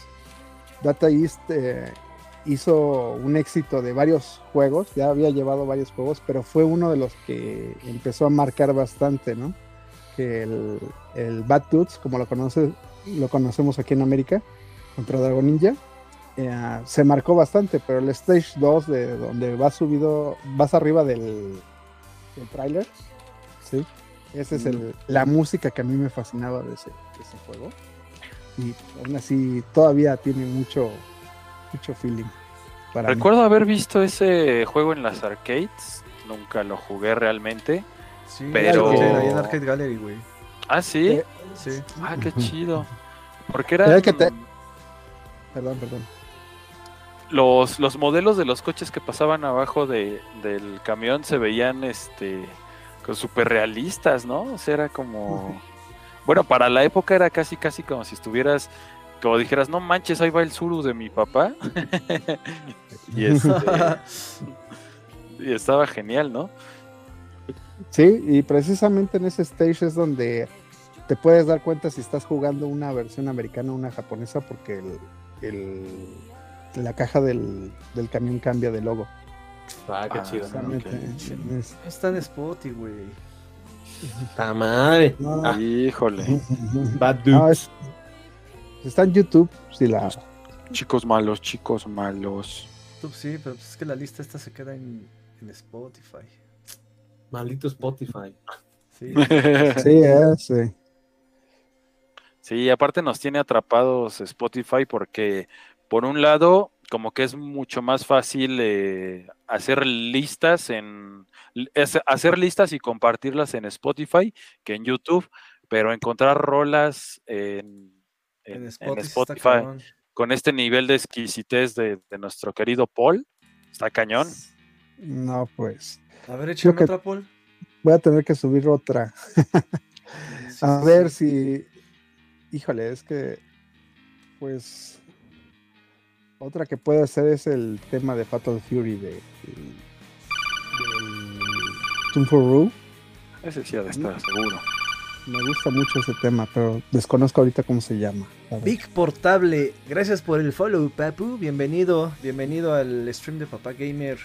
Data East eh, hizo un éxito de varios juegos, ya había llevado varios juegos, pero fue uno de los que empezó a marcar bastante, ¿no? Que el, el Bad Dudes, como lo, conoce, lo conocemos aquí en América, contra Dragon Ninja, eh, se marcó bastante, pero el Stage 2, de donde vas subido, vas arriba del, del tráiler, ¿sí? Esa es el- la música que a mí me fascinaba de ese, de ese juego. Y aún así todavía tiene mucho, mucho feeling. Para mí. Recuerdo haber visto ese juego en las arcades. Nunca lo jugué realmente. Sí, Pero- ahí en Arcade Gallery, güey. Ah, sí. Eh, Sí. Ah, qué chido. Porque era. Que te- Perdón, perdón. Los, los modelos de los coches que pasaban abajo de, del camión se veían este súper realistas, ¿no? O sea, era como... Bueno, para la época era casi, casi como si estuvieras, como dijeras, no manches, ahí va el Zuru de mi papá. y, este, y estaba genial, ¿no? Sí, y precisamente en ese stage es donde te puedes dar cuenta si estás jugando una versión americana o una japonesa porque el, el- la caja del, del camión cambia de logo. Ah, qué Ah, chido. Precisamente, ok. es- Está en Spotify, güey. ¡Ta madre! no, Ah, Híjole. bad dude. no, es- está en YouTube, si la Chicos malos, chicos malos. Sí, pero pues es que la lista esta se queda en, en Spotify. Maldito Spotify. Sí. sí, eh, sí. Sí, aparte nos tiene atrapados Spotify porque por un lado como que es mucho más fácil eh, hacer listas en es- hacer listas y compartirlas en Spotify que en YouTube, pero encontrar rolas en, en- En en Spotify. Con este nivel de exquisitez de, de nuestro querido Paul, está cañón. No, pues. A ver, échame que- otra, Paul. Voy a tener que subir otra. A ver si. Híjole, es que. Pues. Otra que puede ser es el tema de Fatal Fury de. Kung Fu Ru. Ese sí ha de estar seguro. Me gusta mucho ese tema, pero desconozco ahorita cómo se llama. Big Portable, gracias por el follow, Papu. Bienvenido, bienvenido al stream de Papá Gamer,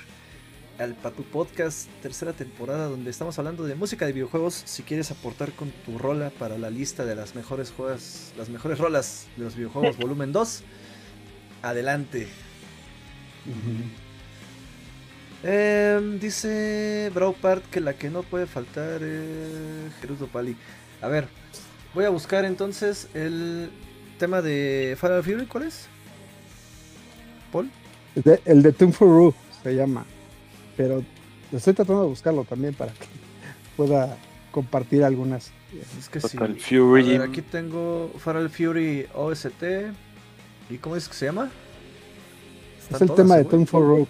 al Papu Podcast, tercera temporada, donde estamos hablando de música de videojuegos. Si quieres aportar con tu rola para la lista de las mejores juegas, las mejores rolas de los videojuegos, volumen 2, adelante. Em, dice Braupart que la que no puede faltar es Gerudo Pali. A ver, voy a buscar entonces el tema de Final Fury. ¿Cuál es? ¿Paul? El de, el de se llama. Pero estoy tratando de buscarlo también para que pueda compartir algunas. Es que sí. Total A Fury. ver, aquí tengo Final Fury OST. ¿Y cómo es que se llama? Es el tema de Kung Fu Ru.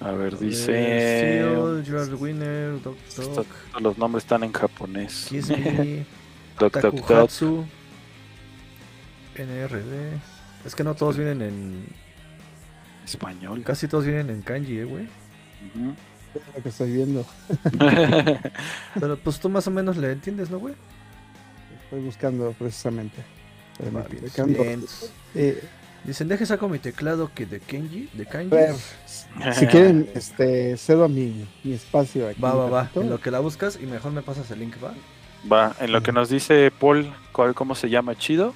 A ver, Dice. dice. Seal, You Are the Winner, Doc Doc, los nombres están en japonés. Doc, doc, doc. Takuhatsu, NRD. Es que no todos vienen en. Español. Casi todos vienen en kanji, eh, güey. Es lo que estoy viendo. Pero pues tú más o menos le entiendes, ¿no, güey? Estoy buscando precisamente. Bien. eh, Dicen, deje saco mi teclado que de Kenji, de a ver, si quieren, este, cedo mi, mi espacio aquí. Va, va, va. En lo que la buscas y mejor me pasas el link, va. Va, en lo que nos dice Paul, cuál, cómo se llama chido.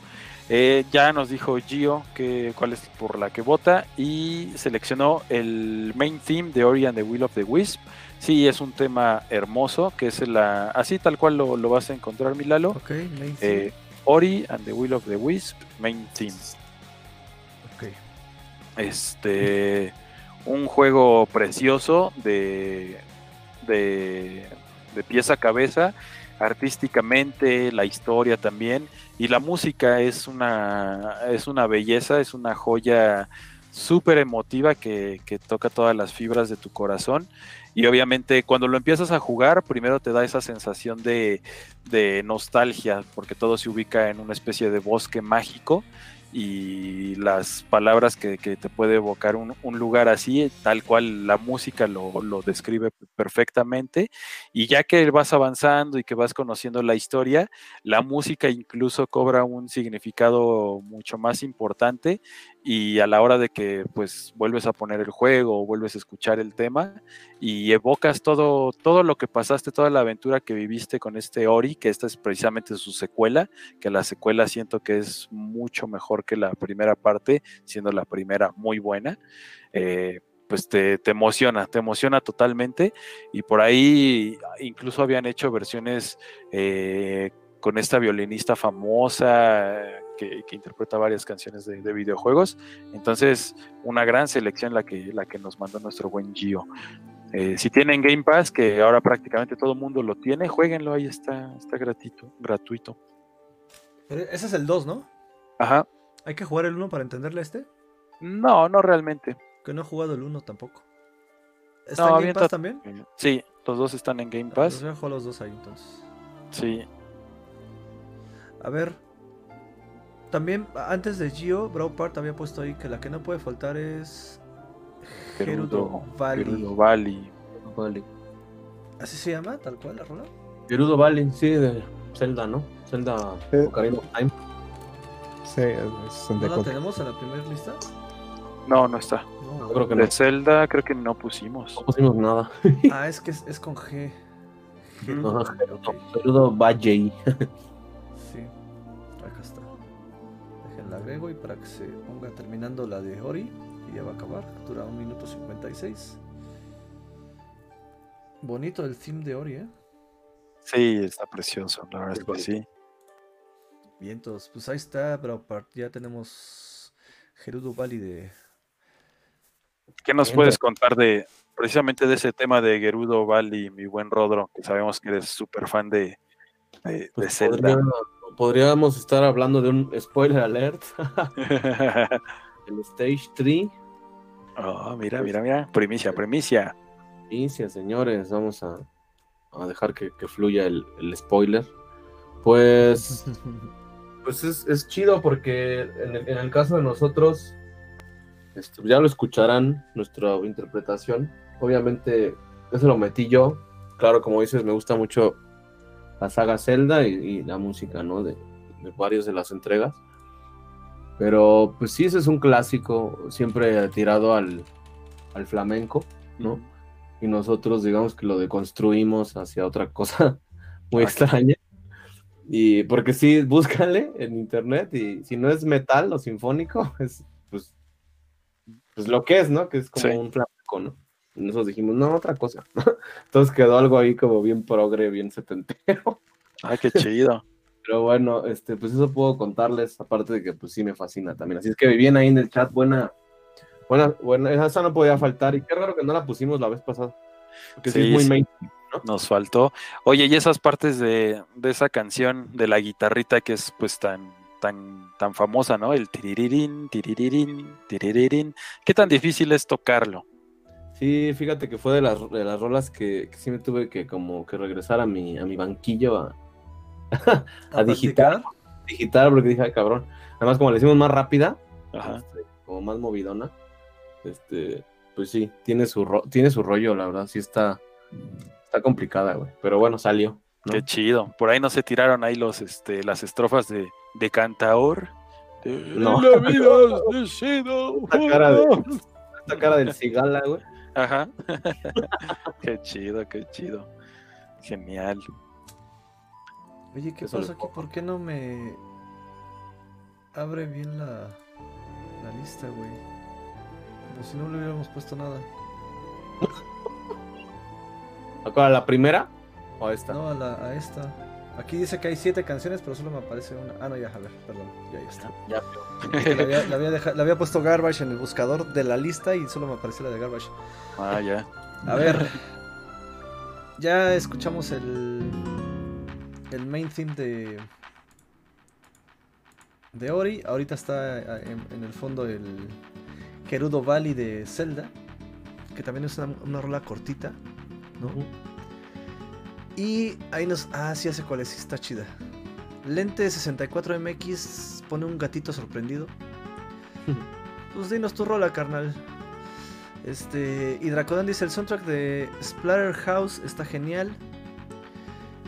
eh, ya nos dijo Gio que, cuál es por la que vota y seleccionó el main theme de Ori and the Will of the Wisp. Sí, es un tema hermoso, que es la, así tal cual lo, lo vas a encontrar, Milalo. Ok, main Eh, Ori and the Will of the Wisp, main theme. ok. Este, un juego precioso de, de, de pieza a cabeza, artísticamente, la historia también, y la música es una, es una belleza, es una joya súper emotiva que, que toca todas las fibras de tu corazón. Y obviamente cuando lo empiezas a jugar, primero te da esa sensación de, nostalgia, porque todo se ubica en una especie de bosque mágico y las palabras que, te puede evocar un, un lugar así, tal cual la música lo, lo describe perfectamente. Y ya que vas avanzando y que vas conociendo la historia, la música incluso cobra un significado mucho más importante y a la hora de que pues vuelves a poner el juego vuelves a escuchar el tema y evocas todo, todo lo que pasaste, toda la aventura que viviste con este Ori, que esta es precisamente su secuela, que la secuela siento que es mucho mejor que la primera parte, siendo la primera muy buena. eh, pues te, te emociona, te emociona totalmente. Y por ahí incluso habían hecho versiones eh, con esta violinista famosa que, que interpreta varias canciones de, de videojuegos. Entonces, una gran selección la que, la que nos mandó nuestro buen Gio. Eh, si tienen Game Pass, que ahora prácticamente todo el mundo lo tiene, jueguenlo, ahí está, está gratuito, gratuito. Ese es el 2, ¿no? Ajá. ¿Hay que jugar el 1 para entenderle a este? No, no realmente. Que no he jugado el 1 tampoco. ¿Está No, en Game Pass también? Sí, los dos están en Game Los Pass. voy a jugar los dos ahí entonces. Sí. A ver. También, antes de Gio, Braupart había puesto ahí que la que no puede faltar es. Gerudo Valley. Gerudo Valley. ¿Así se llama? ¿Tal cual la rola? Gerudo Valley, sí, de Zelda, ¿no? Zelda Eh. Ocarina of Time. Sí, es ¿No la tenemos en la primera lista? No, no está. No. Creo que no. De Zelda creo que no pusimos. No pusimos nada. Ah, es que es, es con G. Gerudo. Gerudo, Gerudo Valley. Déjenla agrego y para que se ponga terminando la de Ori, y ya va a acabar, dura un minuto 56. Bonito el theme de Ori, ¿eh? Sí, está precioso, la verdad es que sí. Vientos, pues ahí está, pero ya tenemos Gerudo Valley de... ¿Qué nos Entra. puedes contar de precisamente de ese tema de Gerudo Valley, mi buen Rodro? Que sabemos que eres súper fan de, de, de Pues Zelda. podría- podríamos estar hablando de un spoiler alert. el Stage 3. oh, mira, mira, mira. Primicia, primicia. Inicia, señores. Vamos a, a dejar que, que fluya el, el spoiler. Pues, pues es, es chido porque en el, en el caso de nosotros, este, ya lo escucharán nuestra interpretación. Obviamente, eso lo metí yo. Claro, como dices, me gusta mucho la saga Zelda y, y la música, ¿no? De, de varios de las entregas. Pero, pues sí, ese es un clásico, siempre tirado al, al flamenco, ¿no? y nosotros digamos que lo deconstruimos hacia otra cosa muy Ah, extraña. Y porque sí, búscale en internet y si no es metal o sinfónico, es pues, pues lo que es, ¿no? Que es como Sí. un flamenco, ¿no? Nosotros dijimos, no, otra cosa. Entonces quedó algo ahí como bien progre, bien setentero. Ay, qué chido. Pero bueno, este, pues eso puedo contarles, aparte de que pues sí me fascina también. Así es que bien ahí en el chat, buena, buena, buena, esa no podía faltar. Y qué raro que no la pusimos la vez pasada. Porque sí, Sí, es muy sí. mainstream. Nos faltó. Oye, y esas partes de, de esa canción de la guitarrita que es pues tan, tan, tan famosa, ¿no? El tiririrín, tiririrín, tiririrín. ¿Qué tan difícil es tocarlo? Sí, fíjate que fue de las, de las rolas que, que sí me tuve que como que regresar a mi, a mi banquillo a, a digitar, digitar, porque dije, "Ay, cabrón. Además, como le hicimos más rápida, Ajá. este, como más movidona, este, pues sí, tiene su, ro- tiene su rollo, la verdad, sí está, está complicada, güey. Pero bueno, salió. ¿no? Qué chido. Por ahí no se tiraron ahí los, este, las estrofas de, de Cantaor. De, No. La vida es sido Esta cara de- Esta cara del cigala, güey. Ajá. qué chido, qué chido. Genial. Oye, ¿qué Eso pasa aquí? ¿Por qué no me abre bien la, la lista, güey? Como si no le hubiéramos puesto nada. ¿A la primera? ¿O a esta? No, a, la, a esta. Aquí dice que hay siete canciones, pero solo me aparece una. Ah, no, ya, a ver, perdón. Ya, ya está. Ya, había, le había puesto Garbage en el buscador de la lista y solo me apareció la de Garbage. Ah, ya. A ver. Ya escuchamos el. El main theme de. De Ori. Ahorita está en, en el fondo el. Gerudo Valley de Zelda. Que también es una, una rola cortita. ¿no? Y ahí nos. Ah, sí, hace cuál es. Está chida. Lente 64MX pone un gatito sorprendido. Pues dinos tu rola, carnal. Este. Y Dracodan dice: el soundtrack de Splatterhouse está genial.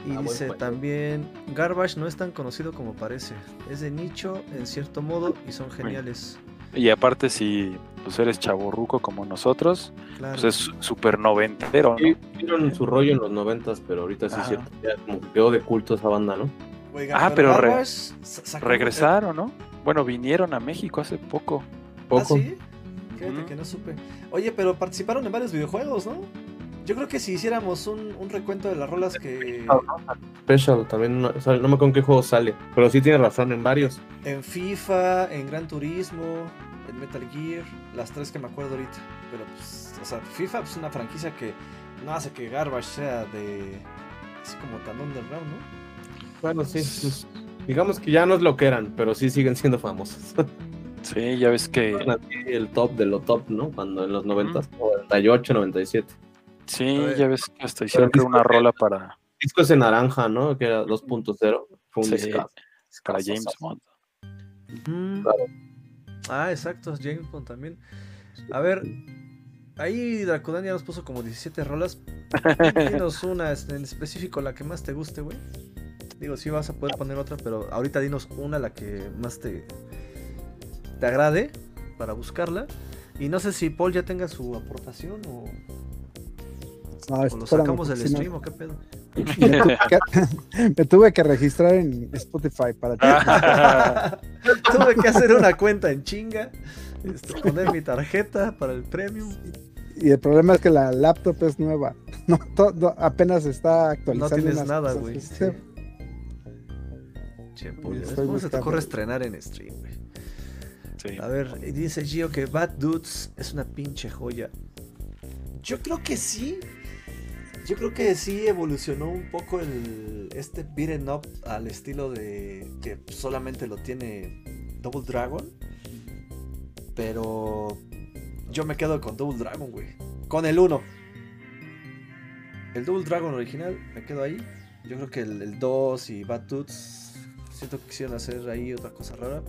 Y Ah, dice también: Garbage no es tan conocido como parece. Es de nicho en cierto modo y son geniales. Y aparte, si pues eres chaborruco como nosotros, Claro. pues es súper noventero, ¿no? Sí, tuvieron su rollo en los noventas, pero ahorita sí es Ajá. cierto. Ya como que quedó de culto esa banda, ¿no? Ah, pero re- Regresaron, ¿no? Bueno, vinieron a México hace poco. Poco. ¿Ah, sí? Fíjate que no supe. Oye, pero participaron en varios videojuegos, ¿no? Yo creo que si hiciéramos un, un recuento de las rolas que Special también, no, sale- no me acuerdo en qué juego sale, pero sí tiene razón en varios. en FIFA, en Gran Turismo, en Metal Gear, las tres que me acuerdo ahorita. Pero pues, o sea, FIFA es una franquicia que no hace que Garbage sea de así como tan underground, ¿no? Bueno, sí, pues, digamos que ya no es lo que eran, pero sí siguen siendo famosos. Sí, ya ves que. Así El top de lo top, ¿no? Cuando en los 90, 98, 97. Sí, ya ves que hasta hicieron creo, una rola para, Disco ese naranja, ¿no? Que era 2.0. Fue un Sí. discazo. para James. Bond. Mm. Claro. Ah, exacto, James Bond también. A ver, ahí Dracudan ya nos puso como 17 rolas. Dinos una en específico, la que más te guste, güey. Digo, sí vas a poder poner otra, pero ahorita dinos una, la que más te, te agrade para buscarla. Y no sé si Paul ya tenga su aportación o, No, o lo espérame, sacamos del no- stream o qué pedo. me, tuve que, me tuve que registrar en Spotify para ti. Ah, Tuve que hacer una cuenta en chinga, este, poner mi tarjeta para el premium. Y el problema es que la laptop es nueva. No, to- no, apenas está No actualizando. tienes unas nada, güey. sí. Che, ¿cómo se te ocurre estrenar en stream, güey? sí. A ver, dice Gio que Bad Dudes es una pinche joya. Yo creo que sí. Yo creo que sí evolucionó un poco el este beat'em up al estilo de que solamente lo tiene Double Dragon. Pero yo me quedo con Double Dragon, güey. Con el 1. El Double Dragon original, me quedo ahí. Yo creo que el, el 2 y Bad Dudes siento que quisieron hacer ahí otra cosa rara.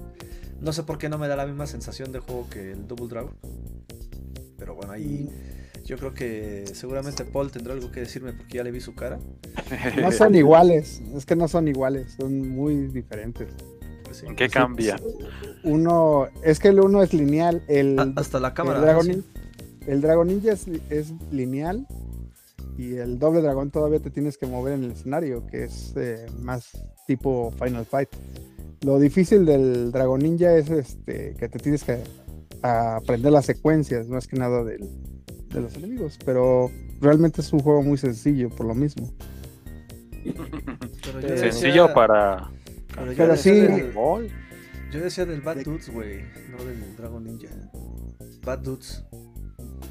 No sé por qué no me da la misma sensación de juego que el Double Dragon. Pero bueno, ahí yo creo que seguramente Paul tendrá algo que decirme porque ya le vi su cara. No son iguales. Es que no son iguales. Son muy diferentes. Pues sí. ¿En qué cambia? Uno, es que el uno es lineal. El, Ah, hasta la cámara. el Dragon, el Dragon Ninja es lineal. Y el doble dragón todavía te tienes que mover en el escenario, que es eh, más tipo Final Fight. Lo difícil del Dragon Ninja es este que te tienes que aprender las secuencias, más que nada del- de los enemigos. Pero realmente es un juego muy sencillo por lo mismo. Pero Sencillo decía- para. Pero yo Pero decía sí. del- yo decía del Bad Dudes, güey. No del Dragon Ninja. Bad Dudes.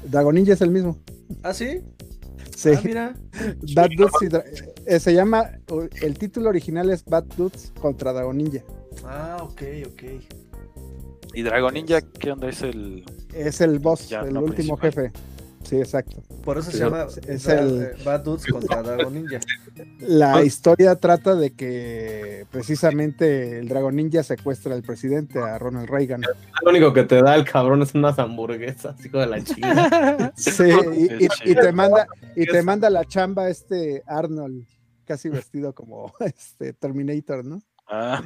Dragon Ninja es el mismo. ¿Ah, sí? Sí. Ah, mira. Bad Dudes y eh, se llama, el título original es Bad Dudes contra Dragon Ninja. Ah, ok, ok. ¿Y Dragon Ninja qué onda? Es el. Es el boss, Ya, el no último principal. jefe. Sí, exacto. Por eso se llama es Dra- el- eh, Bad Dudes contra Dragon Ninja. La Ah. historia trata de que precisamente el Dragon Ninja secuestra al presidente, a Ronald Reagan. Lo único que te da el cabrón es unas hamburguesas, hijo de la chingada. Sí, y, y- y te manda, y te manda la chamba este Arnold, casi vestido como este Terminator, ¿no? Ah,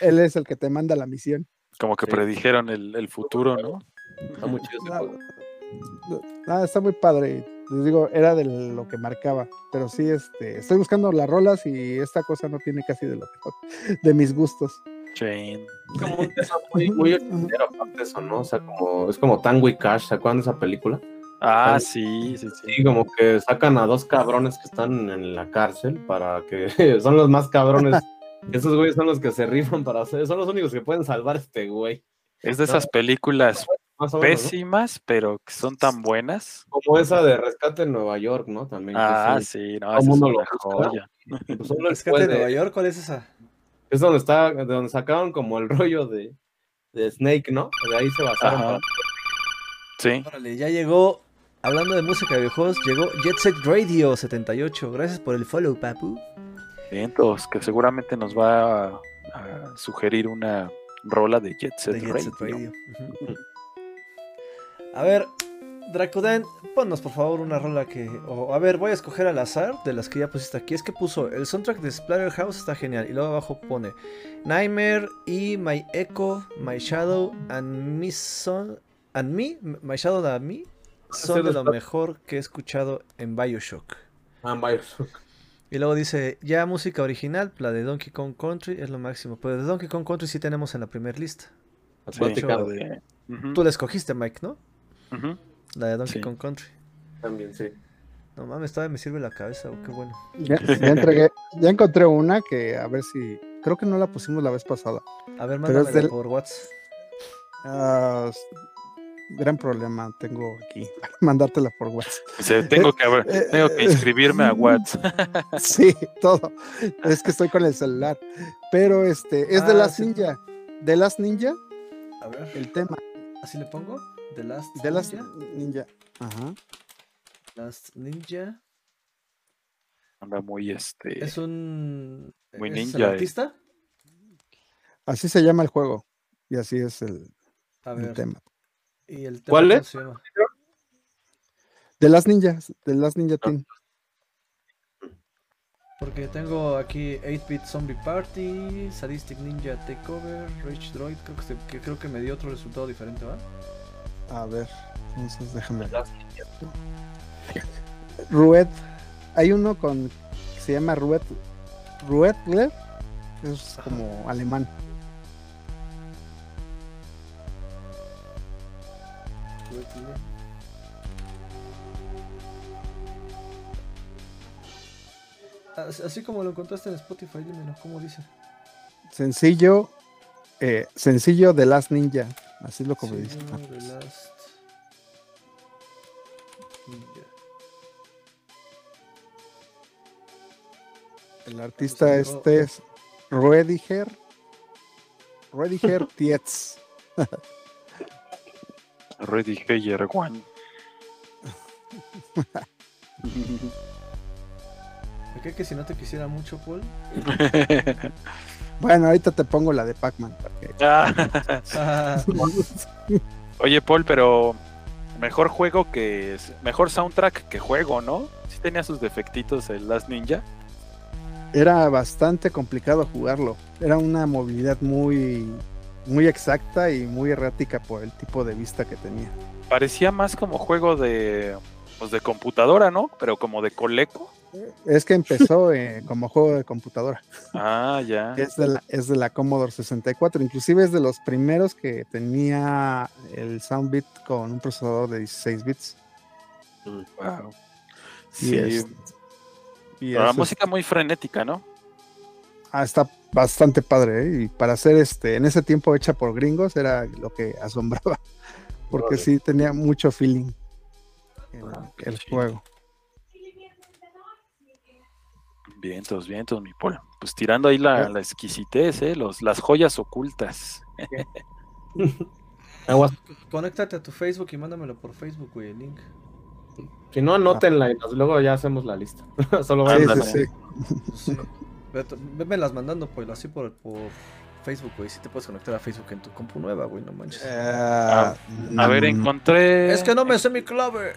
Él es el que te manda la misión. como que Sí. predijeron el, el futuro, ¿no? Está muy chido ese Ah, está muy padre. Les digo, era de lo que marcaba. Pero sí, este, estoy buscando las rolas y esta cosa no tiene casi de lo que de mis gustos. Chain. Es como un tema muy, muy ochentero, aparte de eso, ¿no? O sea, como, es como Tango y Cash, ¿se acuerdan de esa película? Ah, sí, sí, sí. Sí, como que sacan a dos cabrones que están en la cárcel para que son los más cabrones. Esos güeyes son los que se rifan para hacer, son los únicos que pueden salvar a este güey. Es de esas películas Más o menos, ¿no? pésimas, pero que son tan buenas. Como esa de Rescate en Nueva York, ¿no? También. que Ah, sí, sí, no, esa es una joya. pues Rescate después de Nueva York, ¿cuál es esa? Es donde está, de donde sacaron como el rollo de, de Snake, ¿no? De ahí se basaron. Para- Sí. Órale, ya llegó. Hablando de música de videojuegos, llegó Jet Set Radio 78. Gracias por el follow, papu. Vientos, que seguramente nos va a, a sugerir una rola de Jet Set de Jet Radio. Set Radio. Ujú. A ver, Dracodan, ponnos por favor una rola que. O, a ver, voy a escoger al azar de las que ya pusiste aquí. Es que puso el soundtrack de Splatterhouse está genial. Y luego abajo pone Nightmare y My Echo, My Shadow and Me Son. And Me, My Shadow and Me son de lo mejor que he escuchado en Bioshock. Ah, Bioshock. Y luego dice, ya música original, la de Donkey Kong Country es lo máximo. Pero de Donkey Kong Country sí tenemos en la primera lista. Sí, de- Tú la escogiste, Mike, ¿no? La de Donkey Sí. Kong Country. También, sí. No mames, todavía me sirve la cabeza, oh, qué bueno. Ya, ya entregué, ya encontré una que a ver si. Creo que no la pusimos la vez pasada. A ver, Pero es mándamela del- por WhatsApp. Ah, gran problema tengo aquí mandártela por WhatsApp. Tengo que, haber- Eh, tengo que eh, inscribirme a Watts. Sí, todo. Es que estoy con el celular. Pero este, es de Ah, las sí. Ninja. De las Ninja, A ver, el tema. así le pongo. The Last Ninja. ninja. Ajá. Last Ninja. Anda muy este. Es un. Muy ¿es el ninja, eh. artista? Así se llama el juego. Y así es el, A el ver. tema. ¿Y el tema ¿Cuál es? De las ninjas, de las ninja team. Porque tengo aquí 8-Bit Zombie Party, Sadistic Ninja Takeover, Rage Droid. Creo que, se- que creo que me dio otro resultado diferente, ¿va? A ver, entonces déjame. Rued. Hay uno con que se llama Rued. Ruedler. Es Ajá. como alemán. As- Así como lo encontraste en Spotify, dímelo, ¿cómo dice? Sencillo. eh, sencillo de Last Ninja. Así es lo que me dice. Señor The Last Ninja. El artista este es Ruediger. Ruediger Tietz. Heyer One. ¿Me cree que si no te quisiera mucho, Paul? Bueno, ahorita te pongo la de Pac-Man. porque- Ah, Ah, Oye, Paul, pero mejor juego que. Mejor soundtrack que juego, ¿no? Sí tenía sus defectitos el Last Ninja. Era bastante complicado jugarlo. Era una movilidad muy, muy exacta y muy errática por el tipo de vista que tenía. Parecía más como juego de. Pues de computadora, ¿no? Pero como de coleco. Es que empezó eh, como juego de computadora. Ah, ya. Es de, la, es de la Commodore 64. Inclusive es de los primeros que tenía el sound bit con un procesador de 16 bits. Wow. Y Sí. es- y Pero la música muy frenética, ¿no? Ah, está bastante padre, ¿eh? Y para ser este, en ese tiempo hecha por gringos era lo que asombraba. Porque sí tenía mucho feeling el, Ah, el chido. juego. Vientos, vientos, mi Paul. Pues tirando ahí la, Eh. la exquisitez, ¿eh? Los, las joyas ocultas. Aguas. conéctate a tu Facebook y mándamelo por Facebook, güey, el link. Si no, anótenla y nos- luego ya hacemos la lista. Solo Sí, vayan Ándale. sí, sí. Pues sí. Vete- Vémelas mandando, pues, así por, por Facebook, güey. Si te puedes conectar a Facebook en tu compu nueva, güey, no manches. Ah, A ver, mm, encontré. Es que no me sé mi clave.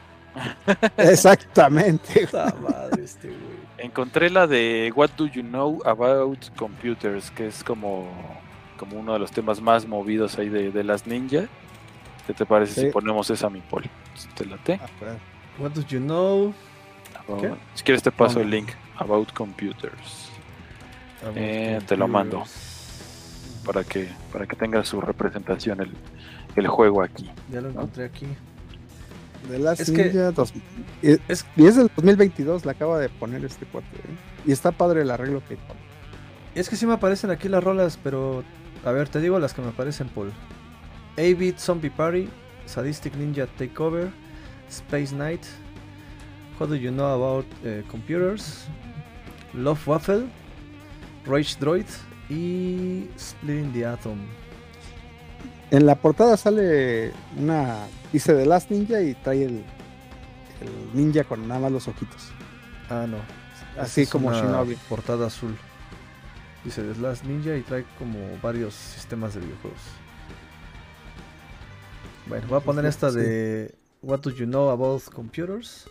Exactamente. Puta madre, este, güey. Encontré la de What Do You Know About Computers, que es como, como uno de los temas más movidos ahí de, de las ninja. ¿Qué te parece Sí. si ponemos esa, mi Paul? Si te late. A ver, What do you know? ¿Qué? Si quieres te paso el link. About Computers. about Eh, te lo mando. Para que, para que tenga su representación el, el juego aquí. Ya lo encontré aquí. De Es que- dos- y, Es, y es del 2022, la acaba de poner este cuate. ¿eh? Y está padre el arreglo que pone. es que sí me aparecen aquí las rolas, pero. A ver, te digo las que me aparecen, Paul. 8-Bit Zombie Party, Sadistic Ninja Takeover, Space Knight, What Do You Know About eh, Computers, Love Waffle, Rage Droid y Splitting the Atom. En la portada sale una. Dice de Last Ninja y trae el, el ninja con nada más los ojitos. Ah, no. Así Esta es como una Shinobi. Portada azul. Dice The Last Ninja y trae como varios sistemas de videojuegos. Bueno, voy a poner esta Sí. de What Do You Know About Computers.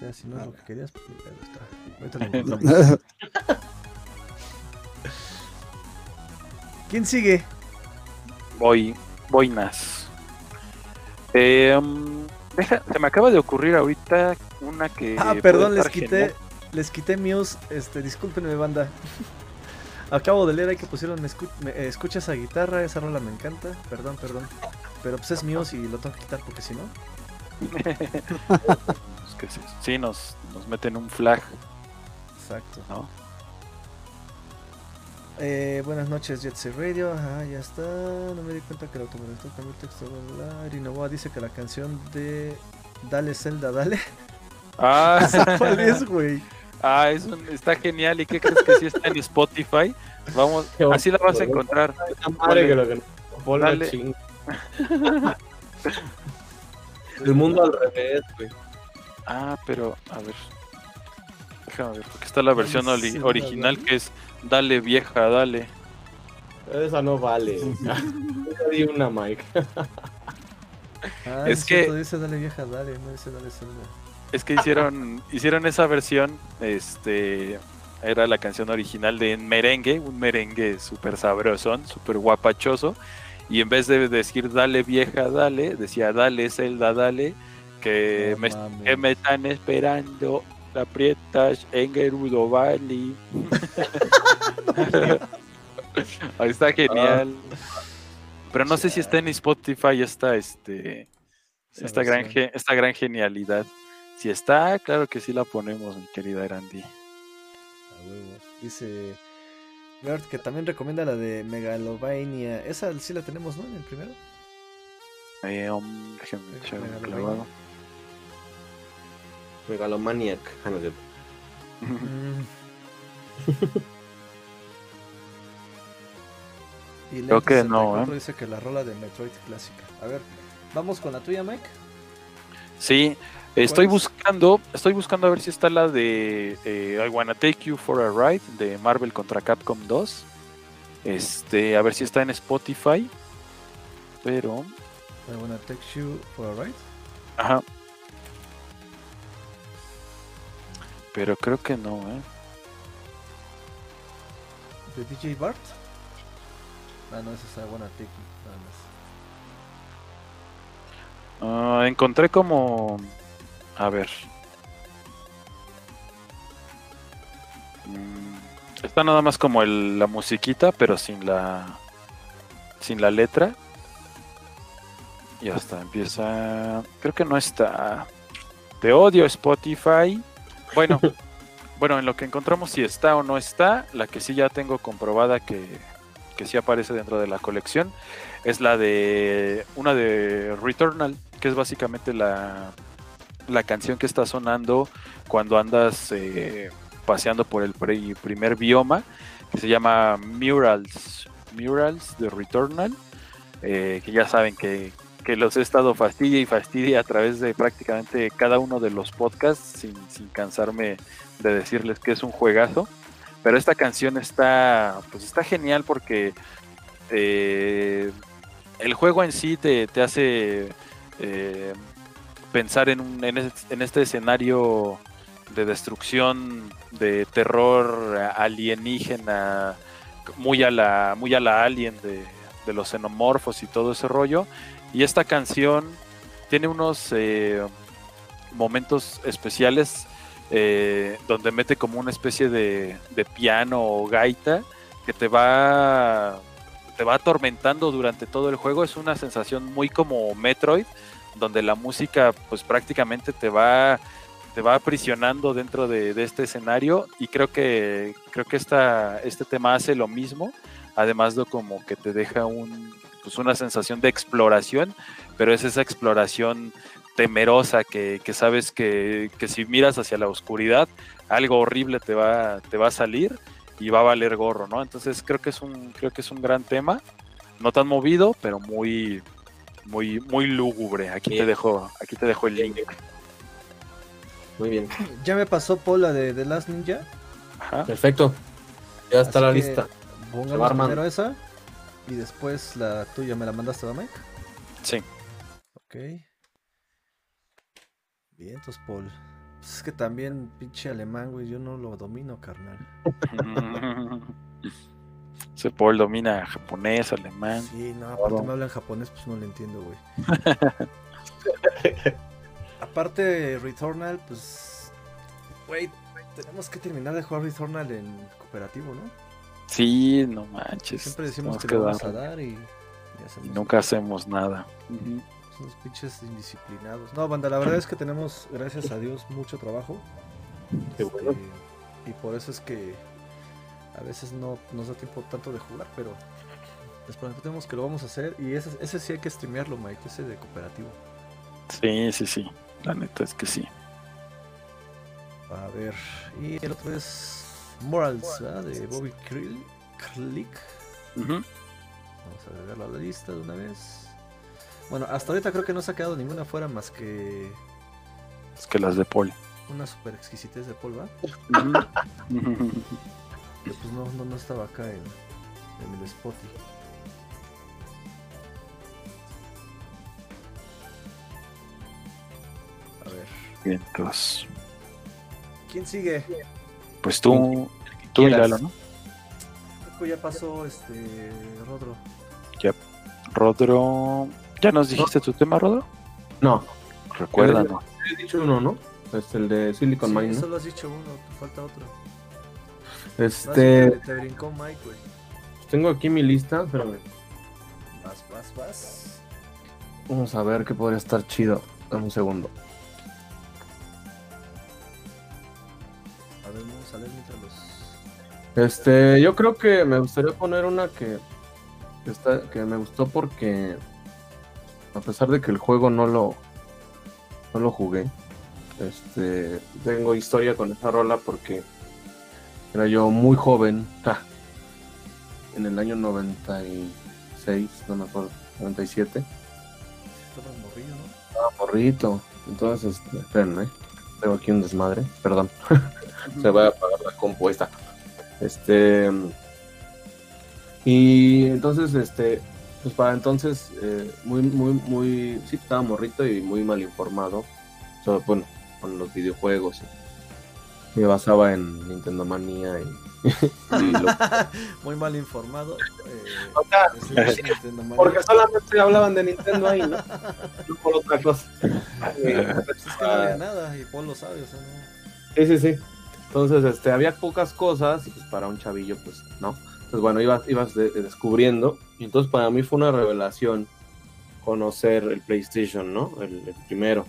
Ya, si no es lo que querías, pues está. ¿Quién sigue? Voy, boinas. Eh, mm, deja, se me acaba de ocurrir ahorita una que. Ah, perdón, les quité, genial. les quité Muse, este, discúlpenme banda. Acabo de leer ahí que pusieron me escu- me- eh, escucha esa guitarra, esa rola me encanta, perdón, perdón. Pero pues es Muse y lo tengo que quitar porque si no. Es que sí, sí, nos, nos meten un flag, Exacto. ¿no? Eh, buenas noches, Jet Set Radio. Ajá, ya está. No me di cuenta que el autocorrector cambió el texto. bla, Novoa dice que la canción de Dale Zelda, dale. Ah, ¿Cuál es, güey? Ah, es un- está genial. ¿Y qué crees que sí está en Spotify? Vamos, así la vas a encontrar. Madre que lo que Dale. El mundo al revés, güey. Ah, pero a ver. Déjame ver, porque está la versión original que es Dale vieja, dale. Esa no vale. Ya di una, Mike. Ah, Es que- dice dale vieja, dale, no dice dale Zelda. Es que hicieron, hicieron esa versión, este, era la canción original de merengue, un merengue súper sabrosón, súper guapachoso, y en vez de decir dale vieja, dale, decía dale Zelda, dale, que, me, que me están esperando, aprietas en Gerudo Valley. Ahí está genial. Pero no sé si está en Spotify esta, este, esta gran, esta gran genialidad. Si está, claro que sí la ponemos, mi querida. A huevo. Dice Gart que también recomienda la de Megalovania. Esa sí la tenemos, ¿no? En el primero. Eh, um, déjenme echar un clavado. Megalomaniac. Ah, no. Y Creo que no, 64 ¿eh? dice que la rola de Metroid clásica. A ver, vamos con la tuya, Mike. Sí, estoy es? buscando, estoy buscando a ver si está la de eh, I Wanna Take You for a Ride de Marvel contra Capcom 2. Este, a ver si está en Spotify. Pero, I wanna take you for a ride. ajá. Pero creo que no, ¿eh? ¿De DJ Bart? Ah, no, esa es I wanna take you. Nada más. Ah, encontré como. A ver. Mm, Está nada más como el- la musiquita, pero sin la. Sin la letra. Y hasta empieza. Creo que no está. Te odio, Spotify. Bueno, bueno, en lo que encontramos si está o no está, la que sí ya tengo comprobada que, que sí aparece dentro de la colección es la de una de Returnal, que es básicamente la, la canción que está sonando cuando andas eh, paseando por el pri- primer bioma, que se llama Murals, Murals de Returnal, eh, que ya saben que, que los he estado fastidia y fastidia a través de prácticamente cada uno de los podcasts, sin, sin cansarme de decirles que es un juegazo. Pero esta canción está, pues está genial porque eh, el juego en sí te, te hace eh, pensar en, un, en, es- en este escenario de destrucción, de terror alienígena, muy a la, muy a la alien de, de los xenomorfos y todo ese rollo. Y esta canción tiene unos eh, momentos especiales eh, donde mete como una especie de, piano o gaita que te va te va atormentando durante todo el juego. Es una sensación muy como Metroid, donde la música pues prácticamente te va te va aprisionando dentro de, de este escenario y creo que creo que esta, este tema hace lo mismo, además de como que te deja un pues una sensación de exploración, pero es esa exploración temerosa que, que sabes que, que si miras hacia la oscuridad algo horrible te va, te va a salir y va a valer gorro, ¿no? Entonces creo que es un, creo que es un gran tema, no tan movido, pero muy, muy, muy lúgubre. Aquí te dejo, aquí te dejo el link. Muy bien. Ya me pasó Paul la de The Last Ninja. Ajá. Perfecto. Ya está así la lista. Pongamos primero esa. Y después la tuya me la mandaste, ¿verdad, Mike? Sí. Ok. Bien, entonces Paul. Pues es que también, pinche alemán, güey, yo no lo domino, carnal. Ese Paul domina japonés, alemán. Sí, no, aparte me hablan japonés, pues no lo entiendo, güey. aparte, Returnal, pues. Güey, tenemos que terminar de jugar Returnal en cooperativo, ¿no? Sí, no manches. Siempre decimos que le vamos a dar- y, y y nunca hacemos nada. Ujú. Unos pinches indisciplinados. No, banda, la verdad es que tenemos, gracias a Dios, mucho trabajo. Qué bueno. Este, y por eso es que a veces no nos da tiempo tanto de jugar, pero les prometemos que lo vamos a hacer. Y ese, ese sí hay que streamearlo, Mike, ese de cooperativo. Sí, sí, sí. La neta es que sí. A ver, y el otro es Morals, ¿verdad? De Bobby Krill. Click. Vamos a agregarlo a la lista de una vez. Bueno, hasta ahorita creo que no se ha quedado ninguna fuera más que Es que las de Paul. una super exquisitez de polva. Ujú. Que pues no, no, no estaba acá en, en el Spotify. A ver. Vientos. ¿Quién sigue? Pues tú, tú quieras. míralo, ¿no? Ya pasó este Rodro. Rodro. ¿Ya nos dijiste tu tema, Rodro? No, Recuérdanos. he dicho uno, ¿no? Es el de Silicon Sí, Mine, ¿no? solo has dicho uno, te falta otro. Este, te, te brincó Mike, güey. tengo aquí mi lista, espérame. Vas, vas, vas. Vamos a ver qué podría estar chido. Dame un segundo. A ver, vamos a leer mientras los. Este, yo creo que me gustaría poner una que, que está, que me gustó porque a pesar de que el juego no lo no lo jugué, este, tengo historia con esa rola porque era yo muy joven, en el año 96, no me acuerdo, 97, Estabas morrillo, ¿no? estaba morrito, entonces, este, espérenme, tengo aquí un desmadre, perdón. se va a apagar la compuesta. Este. Y entonces, este. Pues para entonces, eh, muy, muy, muy. Sí, estaba morrito y muy mal informado. So, bueno, con los videojuegos. me basaba en Nintendo Manía y. y lo- Muy mal informado. Eh, O sea, porque solamente hablaban de Nintendo ahí, ¿no? No por otra cosa. Pues es que no había nada y Paul lo sabe, o sea, no. Sí, sí, sí. Entonces, este, había pocas cosas y pues para un chavillo, pues, ¿no? Entonces, bueno, ibas, ibas de- descubriendo. Y entonces para mí fue una revelación conocer el PlayStation, ¿no? El, primero.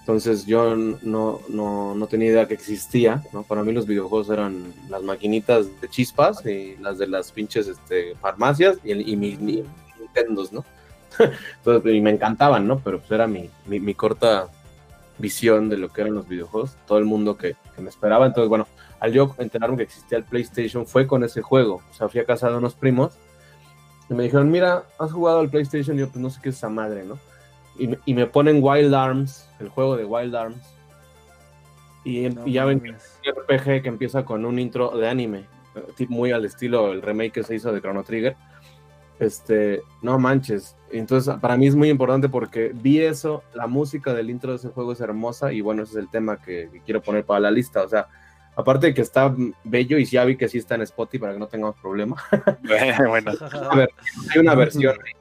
Entonces yo no, no, no tenía idea que existía, ¿no? Para mí los videojuegos eran las maquinitas de chispas y las de las pinches este, farmacias y, y mis mi Nintendos, ¿no? Entonces, y me encantaban, ¿no? Pero pues era mi, mi, mi corta visión de lo que eran los videojuegos, todo el mundo que, que me esperaba. Entonces, bueno, al yo enterarme que existía el PlayStation fue con ese juego. O sea, fui a casa de unos primos y me dijeron, mira, ¿has jugado al PlayStation? Y yo, pues no sé qué es esa madre, ¿no? Y, me- y me ponen Wild Arms, el juego de Wild Arms. Y, No y ya ven un RPG que empieza con un intro de anime, eh, muy al estilo el remake que se hizo de Chrono Trigger. Este, no manches. Entonces, para mí es muy importante porque vi eso, la música del intro de ese juego es hermosa y bueno, ese es el tema que, que quiero poner para la lista. O sea, aparte de que está bello y ya vi que sí está en Spotify para que no tengamos problema. bueno, A ver, hay una versión, ahí.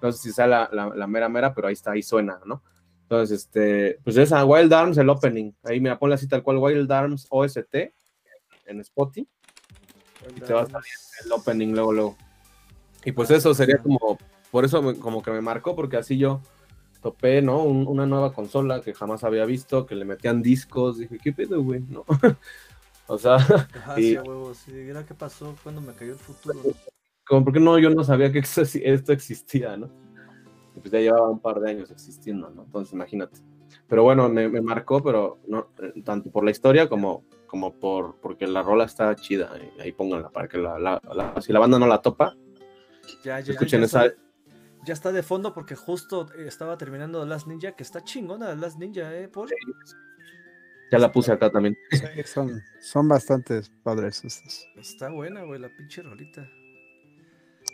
no sé si sea la, la- la mera mera, pero ahí está, ahí suena, ¿no? Entonces, este, pues esa Wild Arms, el opening, ahí me pone así tal cual Wild Arms OST en Spotify, y te va a salir el opening luego, luego. Y pues eso sería como, por eso me- como que me marcó, porque así yo topé, ¿no? Un- una nueva consola que jamás había visto, que le metían discos, dije, ¿qué pedo, güey? ¿No? o sea, Ajá, y- sí, a huevo, sí. Mira qué pasó cuando me cayó el futuro. como porque no, yo no sabía que esto, existía, ¿no? Y pues ya llevaba un par de años existiendo, ¿no? Entonces imagínate. Pero bueno, me, me marcó, pero no, eh, tanto por la historia como, como por porque la rola está chida. y ahí pónganla para que la, la- la- si la banda no la topa, Ya, ya, escuchen ya esa. Está, ya está de fondo porque justo eh, estaba terminando Last Ninja, que está chingona Last Ninja, ¿eh, Paul? Ya la puse acá también. Sí, son, son bastante padres estos. Está buena, güey, la pinche rolita.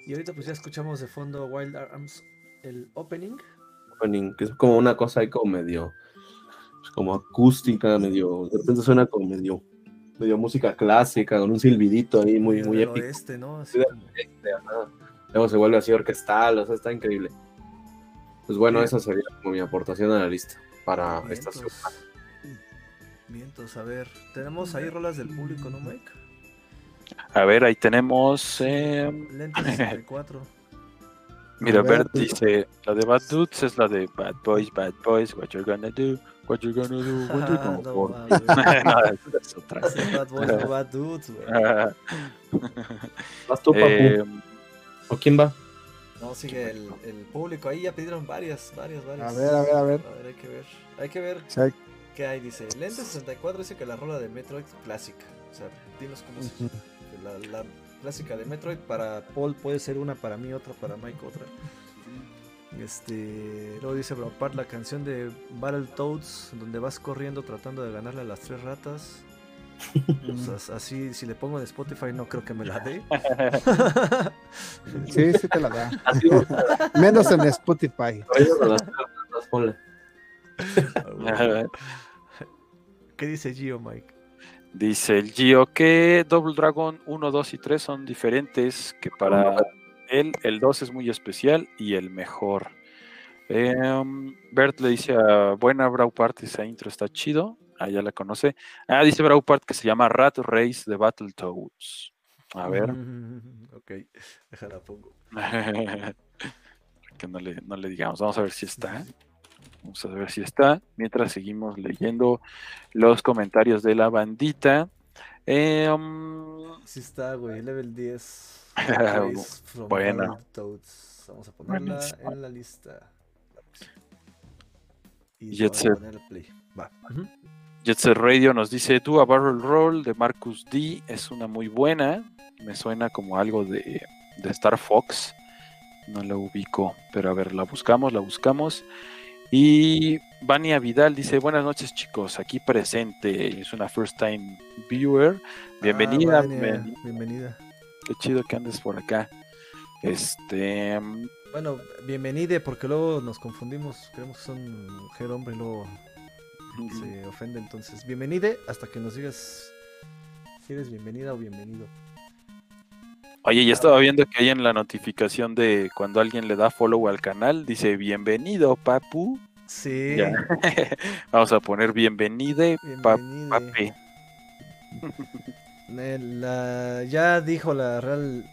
Y ahorita pues ya escuchamos de fondo Wild Arms, el opening. opening, que es como una cosa ahí como medio, pues, como acústica, medio, de repente suena como medio, medio música clásica, con un silbidito ahí muy, muy del épico. oeste, ¿no? Así Sí, como- Este, ajá. Luego se vuelve así orquestal, o sea, está increíble. Pues bueno, Bien. esa sería como mi aportación a la lista para esta Vientos. semana. Vientos, a ver. Tenemos ahí rolas del público, ¿no, Mike? a ver, ahí tenemos. eh, Lentes 64. mira, Bert dice: La de Bad Dudes es la de Bad Boys, Bad Boys, What you're gonna do, What you're gonna do, what you're gonna No mames. no, es otra. Bad Boys, no Bad Dudes, güey. ¿Vas tú, papu? eh, ¿O quién va? No, sigue el, el público. Ahí ya pidieron varias, varias, varias. A ver, a ver, a ver. A ver, hay que ver. Hay que ver. Sea, ¿Qué hay? Dice, Lente 64 dice que la rola de Metroid clásica. O sea, dinos cómo se Ujú. la, la clásica de Metroid para Paul puede ser una, para mí otra, para Mike otra. Este, luego dice Braupart la canción de Battletoads donde vas corriendo tratando de ganarle a las tres ratas. O sea, así, si le pongo en Spotify no creo que me la dé. Sí, sí te la da. Menos en Spotify. ¿Qué dice Gio, Mike? Dice el Gio que Double Dragon 1, 2 y 3 son diferentes, que para él el 2 es muy especial y el mejor. Em, Bert le dice a Buena Braupart, esa intro está chido. Ah, ya la conoce. Ah, dice Braupart que se llama Rat Race de Battletoads. A ver. ok, déjala pongo. que no le, no le digamos. Vamos a ver si está. Vamos a ver si está. Mientras seguimos leyendo los comentarios de la bandita. Em, Sí está, güey, level 10. Bueno. Vamos a ponerla Buenísimo. en la lista. Y Jet vamos a Set. ponerle play. Va. Jet Set Radio nos dice: Tú a Barrel Roll de Marcus D es una muy buena. Me suena como algo de, de Star Fox. No la ubico, pero a ver, la buscamos, la buscamos. Y Vania Vidal dice: Buenas noches, chicos. Aquí presente. Es una first time viewer. Bienvenida. Ah, Vania, bienvenida. Qué chido que andes por acá. Este. mm, Bueno, bienvenide porque luego nos confundimos. Creemos que son mujer, hombre, y luego se ofende. Entonces, bienvenide hasta que nos digas si eres bienvenida o bienvenido. Oye, ya estaba viendo que hay en la notificación de cuando alguien le da follow al canal, dice bienvenido, papu. Sí, Ya. Vamos a poner bienvenide, bienvenide. papi. La- ya dijo la Real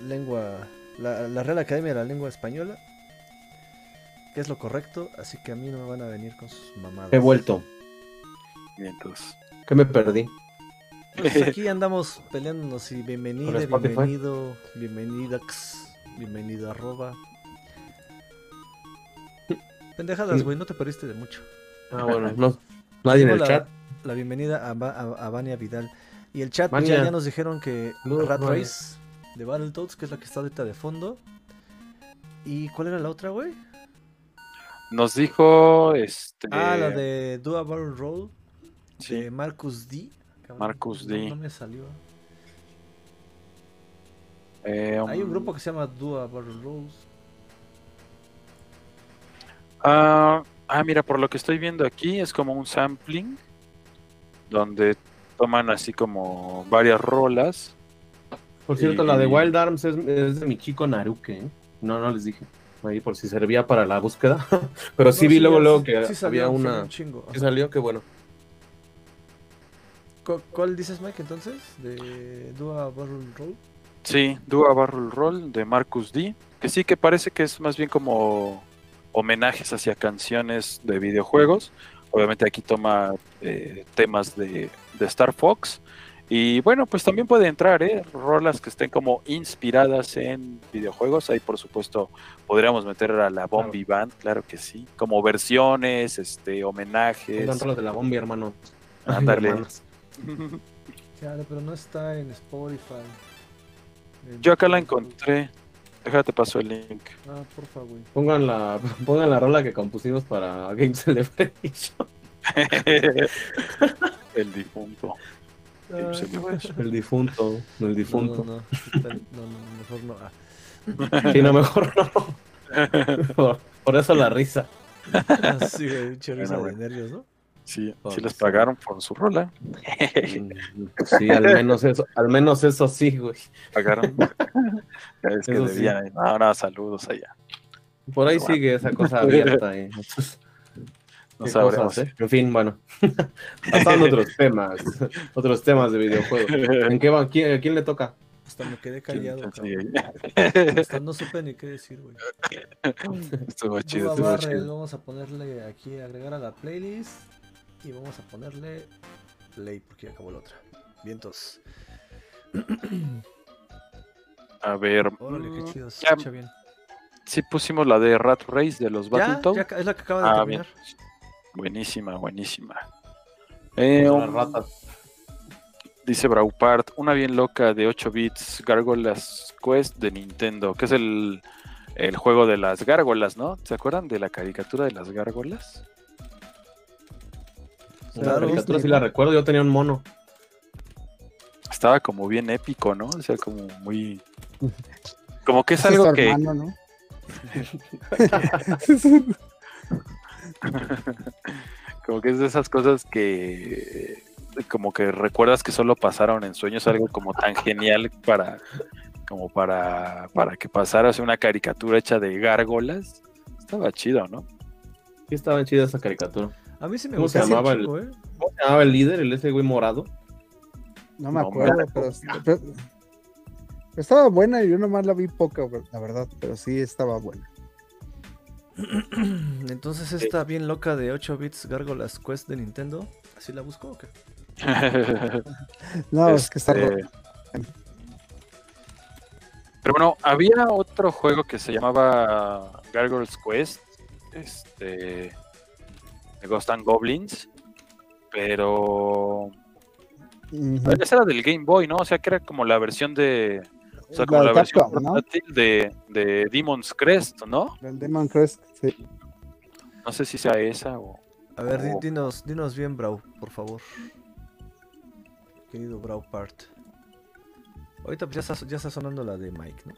Lengua, la, la Real Academia de la Lengua Española, que es lo correcto, así que a mí no me van a venir con sus mamadas. He vuelto. Entonces, ¿Qué me perdí? Pues aquí andamos peleándonos y bienvenido, ¿Con Spotify? bienvenido, bienvenidax, bienvenido arroba. Pendejadas, Sí. güey, no te perdiste de mucho. Ah, bueno, no. Nadie en el la, chat. La bienvenida a, Va- a, a Vania Vidal. Y el chat Vania. ya, ya nos dijeron que Saludos, Rat Vania. Race de Battletoads, que es la que está ahorita de fondo. ¿Y cuál era la otra, güey? nos dijo este. Ah, la de Do a Barrel Roll sí, de Marcus D. Cabrón, Marcus D. No me salió. eh, Hay un um, grupo que se llama Do a Barrel Rolls. Ah, ah, mira, por lo que estoy viendo aquí es como un sampling donde toman así como varias rolas. Por cierto, Y- la de Wild Arms es, es de mi chico Naruke. ¿eh? No, no les dije. Ahí por si servía para la búsqueda. Pero sí No, vi luego, luego que sí salió, había salió una. un chingo. que salió, qué bueno. ¿Cu- ¿Cuál dices, Mike, entonces? ¿De Do a Barrel Roll? Sí, Dua Barrel Roll de Marcus D. Que sí, que parece que es más bien como homenajes hacia canciones de videojuegos. Obviamente aquí toma eh, temas de, de Star Fox. Y bueno, pues también puede entrar, ¿eh? Rolas que estén como inspiradas en videojuegos. Ahí, por supuesto, podríamos meter a la Bombi Band, claro que sí. Como versiones, este, homenajes. Rolas de la bomba, hermano. Ándale. hermanos. Claro, pero no está en Spotify. En- Yo acá la encontré. Déjate paso el link. Ah, porfa, güey. Pongan la, pongan la rola que compusimos para Game Celebration. el difunto. Ah. El difunto. El No, difunto. no, no, está- no, no, mejor no. Ah. Sí, no, mejor no. Por, por eso la risa. Ah, sí, güey, pinche risa Bueno, de nervios, ¿no? Sí, sí les pagaron por su rola. Mm, Sí, al menos eso, al menos eso sí, güey. Pagaron. Es que sí. no, saludos allá. Por ahí Bueno. sigue esa cosa abierta. eh. No sabremos. cosas, ¿eh? En fin, bueno. Pasando otros temas. Otros temas de videojuegos. ¿En qué va? ¿Quién- ¿A quién le toca? Hasta me quedé ¿Quién- callado? Hasta no supe ni qué decir, güey. Estuvo chido, estuvo chido. vamos a ponerle aquí, agregar a la playlist. Y vamos a ponerle play porque ya acabó la otra. Vientos. A ver. Órale, qué mm, chido, se ya, escucha bien. sí pusimos la de Rat Race de los Battletoads. ya es la que acaba de Ah, terminar. Buenísima, buenísima. Eh, ratas. Dice Braupart, una bien loca de 8 bits, Gargoyles Quest de Nintendo, que es el, el juego de las gárgolas, ¿no? ¿Se acuerdan de la caricatura de las gárgolas? La Claro, caricatura sí, la recuerdo, yo tenía un mono. Estaba como bien épico, ¿no? O sea, como muy... Como que es algo que... hermano, ¿no? Como que es de esas cosas que... Como que recuerdas que solo pasaron en sueños, algo como tan genial para... Como para, para que pasaras una caricatura hecha de gárgolas. Estaba chido, ¿no? Sí estaba chida esa caricatura. A mí sí me ¿Cómo se gustaba llamaba el- ¿eh? ¿Cómo se llamaba el líder, el ese güey morado? No me No, acuerdo, me- pero, pero- estaba buena y yo nomás la vi poca, la verdad, pero sí estaba buena. Entonces esta bien loca de 8 bits Gargolas Quest de Nintendo, ¿así la busco o qué? No, es que está Este, ro- Pero bueno, había otro juego que se llamaba Gargoyles Quest, este, de Ghost and Goblins, pero Ujú. esa era del Game Boy, ¿no? O sea, que era como la versión de, o sea, como La versión Capcom, ¿no? portátil de, de Demon's Crest, ¿no? El Demon Crest, sí. No sé si sea esa o... A ver, di- dinos, dinos bien, Brau, por favor. Querido Brau Part. Ahorita pues, ya, está, ya está sonando la de Mike, ¿no?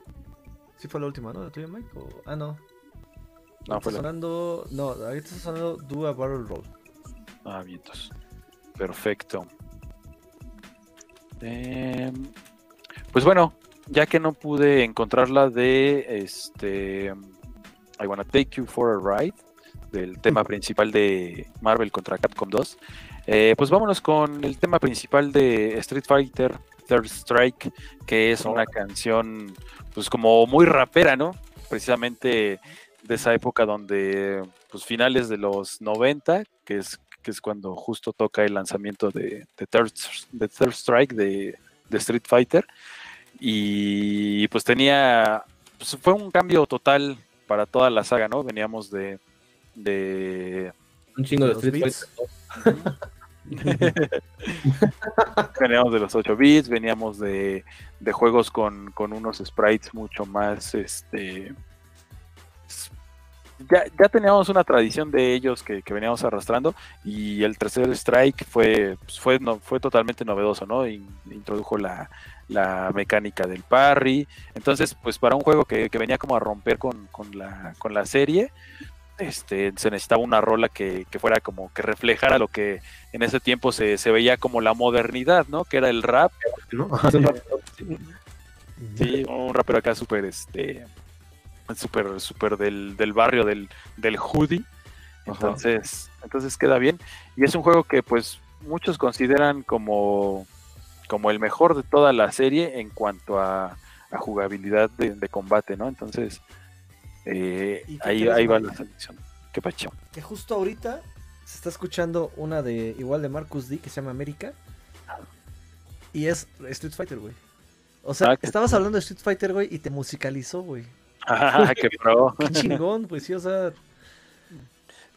¿Sí fue la última, no? ¿La tuya, Mike? O... Ah, no. No, fue la- sonando... No, ahorita está sonando Do a Barrel Roll. Ah, vientos. Perfecto. Em, pues bueno, ya que no pude encontrarla de este I Wanna Take You for a Ride, del tema principal de Marvel contra Capcom 2, eh, pues vámonos con el tema principal de Street Fighter Third Strike, que es una canción pues como muy rapera, ¿no? Precisamente de esa época donde pues finales de los 90, que es que es cuando justo toca el lanzamiento de, de Third, de Third Strike de, de Street Fighter. Y pues tenía, pues fue un cambio total para toda la saga, ¿no? Veníamos de, de Un chingo de Street. Fighter. veníamos de los 8 bits, veníamos de, de juegos con, con unos sprites mucho más, este, ya, ya teníamos una tradición de ellos que, que veníamos arrastrando y el tercer strike fue, pues, fue, no, fue totalmente novedoso, ¿no? In- introdujo la, la mecánica del parry, entonces pues para un juego que, que venía como a romper con, con la, con la serie, este, se necesitaba una rola que, que fuera como que reflejara lo que en ese tiempo se, se veía como la modernidad, ¿no? Que era el rap, sí, un rapero acá súper, este, súper, súper del, del barrio, del, del hoodie. Ajá. Entonces, entonces queda bien. Y es un juego que pues muchos consideran como, como el mejor de toda la serie en cuanto a, a jugabilidad de, de combate, ¿no? Entonces, eh, ¿Y qué ahí, ahí va la selección. Qué pacho. Que justo ahorita se está escuchando una de igual de Marcus D que se llama América. Y es Street Fighter, güey. O sea, Ah, qué estabas hablando de Street Fighter, güey, y te musicalizó, güey. Ah, qué pro. Qué chingón, pues sí, o sea.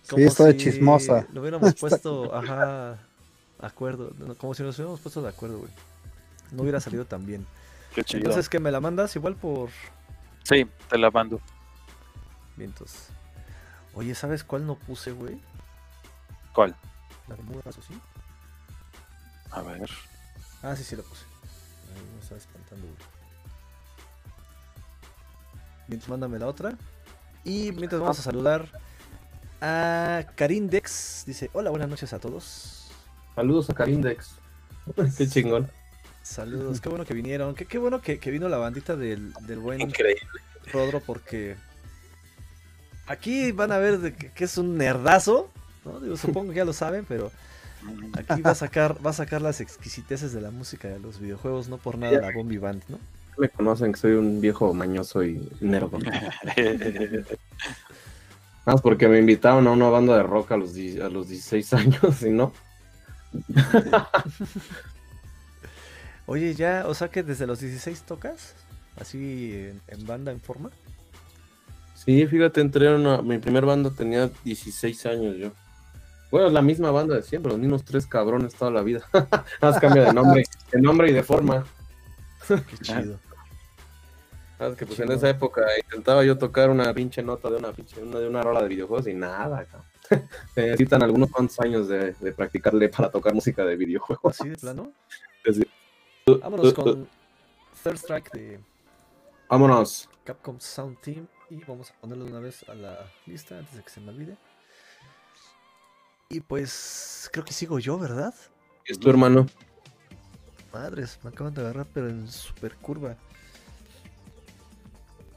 Sí, está de chismosa. Lo hubiéramos puesto, ajá, de acuerdo. Como si nos hubiéramos puesto de acuerdo, güey. No hubiera salido tan bien. Qué chido. Entonces, que me la mandas igual por sí, te la mando. vientos. Oye, ¿sabes cuál no puse, güey? ¿Cuál? La de Muras, ¿o sí? A ver. Ah, sí, sí la puse. Ahí me estaba espantando, güey. Mientras mándame la otra. Y mientras vamos a saludar a Karindex. Dice, hola, buenas noches a todos. Saludos a Karindex. Qué chingón. Saludos, qué bueno que vinieron. Qué, qué bueno que, que vino la bandita del, del buen Increíble. Rodro porque aquí van a ver de que, que es un nerdazo. ¿no? Digo, supongo que ya lo saben, pero aquí va a sacar, va a sacar las exquisiteces de la música de los videojuegos, no por nada la Bombi Band, ¿no? Me conocen que soy un viejo mañoso y nerdo. Más porque me invitaron a una banda de rock a los, a los 16 años y no. Oye, ya, o sea que desde los 16 tocas, así en, en banda, en forma. Sí, fíjate, entré a una, mi primer banda tenía 16 años yo. Bueno, es la misma banda de siempre, los mismos tres cabrones toda la vida. Más cambia de nombre, de nombre y de forma. Qué chido. Sabes que pues en esa época intentaba yo tocar una pinche nota de una pinche una, de una rola de videojuegos y nada, cabrón. Se necesitan algunos cuantos años de, de practicarle para tocar música de videojuegos. Así de plano. Vámonos con Third Strike de Vámonos. Capcom Sound Team y vamos a ponerlo de una vez a la lista antes de que se me olvide. Y pues creo que sigo yo, ¿verdad? Es tu hermano. Madres, me acaban de agarrar, pero en super curva.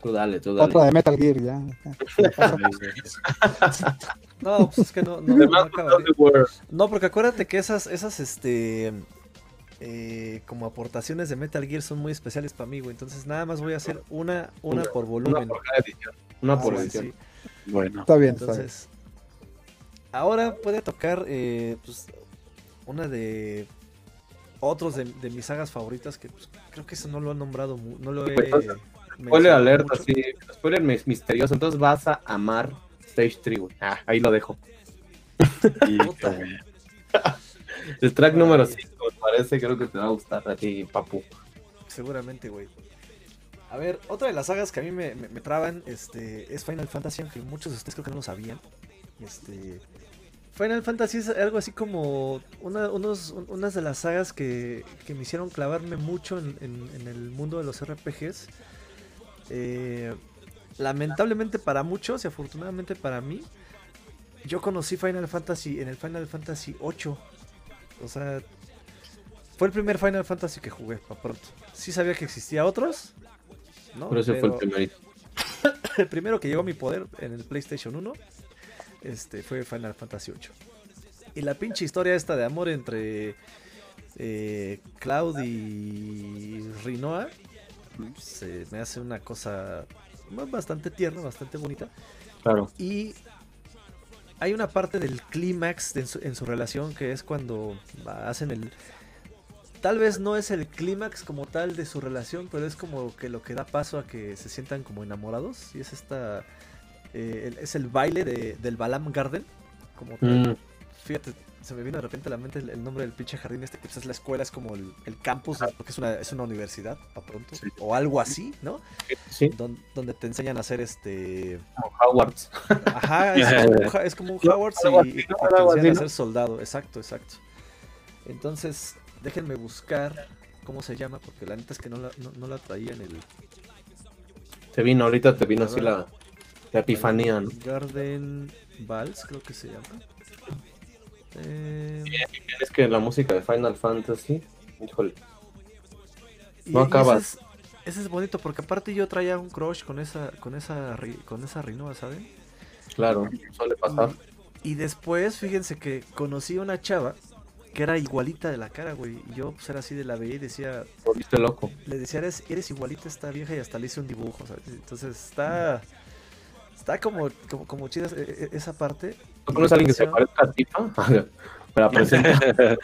Tú dale, tú dale. Otra de Metal Gear, ya. No, pues es que no, no, The no World. No, porque acuérdate que esas, esas, este, eh, como aportaciones de Metal Gear son muy especiales para mí, güey. Entonces nada más voy a hacer una, una por Una volumen. por cada edición. Una por Ah, Sí, edición. sí. Bueno, Está bien, está bien. Entonces, ahora puede tocar eh, pues, una de otros de, de mis sagas favoritas que pues, creo que eso no lo han nombrado, no lo he Pues, Spoiler mencionado alert, mucho. así. Spoiler mis- misterioso. Entonces vas a amar Stage 3, güey. Ah, ahí lo dejo. y-. El track número Ay. 5, me parece, creo que te va a gustar a ti, papu. Seguramente, güey. A ver, otra de las sagas que a mí me, me- me traban este, es Final Fantasy, aunque muchos de ustedes creo que no lo sabían. Este, Final Fantasy es algo así como una, unos, un- unas de las sagas que, que me hicieron clavarme mucho en, en- en el mundo de los RPGs. Eh, lamentablemente para muchos y afortunadamente para mí, yo conocí Final Fantasy en el Final Fantasy 8. O sea, fue el primer Final Fantasy que jugué, para pronto. Sí sabía que existía otros, ¿no? Pero ese fue el primerito. el primero que llegó a mi poder en el PlayStation 1 este, fue Final Fantasy 8. Y la pinche historia esta de amor entre eh, Cloud y Rinoa se me hace una cosa bastante tierna, bastante bonita. Claro. Y hay una parte del clímax en, su, en su relación que es cuando hacen el... Tal vez no es el clímax como tal de su relación, pero es como que lo que da paso a que se sientan como enamorados. Y es esta... eh, el- es el baile de- del Balam Garden. Como. Mm, Fíjate, se me vino de repente a la mente el, el nombre del pinche jardín este, que pues es la escuela, es como el, el campus, porque es una, es una universidad, a pronto. Sí. O algo así, ¿no? sí, Don- donde te enseñan a hacer este... como Howards. Ajá, es como un, es como un No, Howard algo y, te enseñan a ser soldado, exacto, exacto. Entonces, déjenme buscar cómo se llama, porque la neta es que no la, no, no la traía en el Te vino, ahorita te vino así la, la epifanía, ¿no? Garden Vals, creo que se llama. Eh, Es que la música de Final Fantasy, híjole, No y acabas. Ese es, ese es bonito, porque aparte yo traía un crush con esa, con esa, con esa Rinoa, ¿saben? claro, suele pasar. Y después, fíjense que conocí a una chava que era igualita de la cara, güey. Y yo, pues era así de la veía y decía, Volviste loco. le decía, eres, eres igualita a esta vieja y hasta le hice un dibujo, ¿sabes? Entonces está, está como, como, como chida e- e- esa parte. ¿No conoces a alguien que se parezca a Tifa? Me la presenta.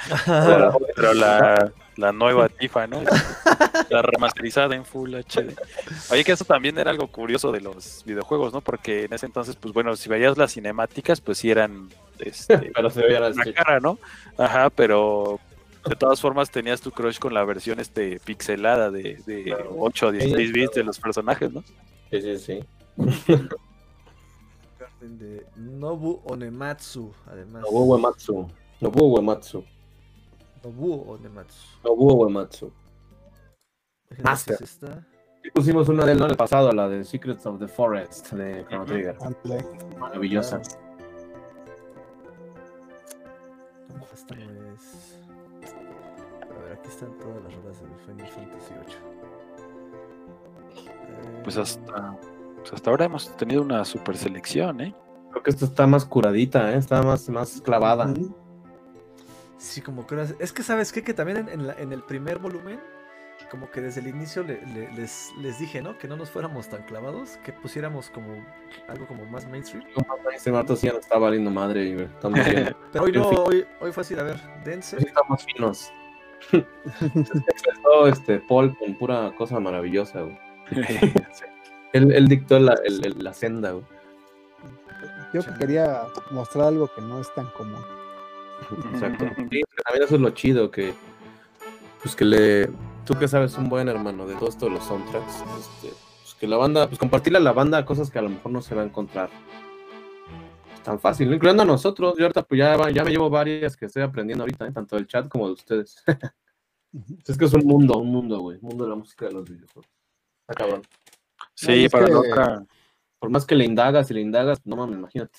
Pero la, la nueva Tifa, ¿no? La remasterizada en Full HD. Oye, que eso también era algo curioso de los videojuegos, ¿no? Porque en ese entonces, pues bueno, si veías las cinemáticas, pues sí eran este, Pero se veía así. cara, ¿no? Ajá, pero de todas formas tenías tu crush con la versión este pixelada de, de Claro. 8 o 16 bits de los personajes, ¿no? Sí, sí, sí. De Nobu Onematsu, además. Nobuo Uematsu. Nobuo Uematsu. Nobu Onematsu. Nobuo Uematsu. Master. es esta. Sí, pusimos una de él, ¿no? En el pasado, la de Secrets of the Forest de Chrono. Trigger. Maravillosa. Esta no es. A ver, aquí están todas las rolas del Final Fantasy VIII. Pues Eh, hasta, pues hasta ahora hemos tenido una super selección, ¿eh? Creo que esta está más curadita, ¿eh? Está más, más clavada. Sí, como que es que sabes qué? que también en, en la- en el primer volumen, como que desde el inicio le- le- les, les dije, ¿no? Que no nos fuéramos tan clavados, que pusiéramos como algo como más mainstream. Ese mato sí ya no está valiendo madre. y Estamos bien. Pero hoy En no, fin. hoy, hoy fue así, a ver, dense. Estamos finos. Empezó este Paul con pura cosa maravillosa, güey. Él, él dictó la, el- el- la senda, güey. Yo que quería mostrar algo que no es tan común. Exacto. Sí, también eso es lo chido, que pues que le, tú que sabes un buen hermano de todos estos los soundtracks, este, pues que la banda, pues compartirle a la banda cosas que a lo mejor no se va a encontrar tan fácil, incluyendo a nosotros. Yo ahorita pues ya, ya me llevo varias que estoy aprendiendo ahorita, ¿eh? tanto del chat como de ustedes. es que es un mundo, un mundo, güey, un mundo de la música de los videojuegos. Está cabrón. Sí, es para que- la otra. Por más que le indagas y le indagas, no mames, imagínate.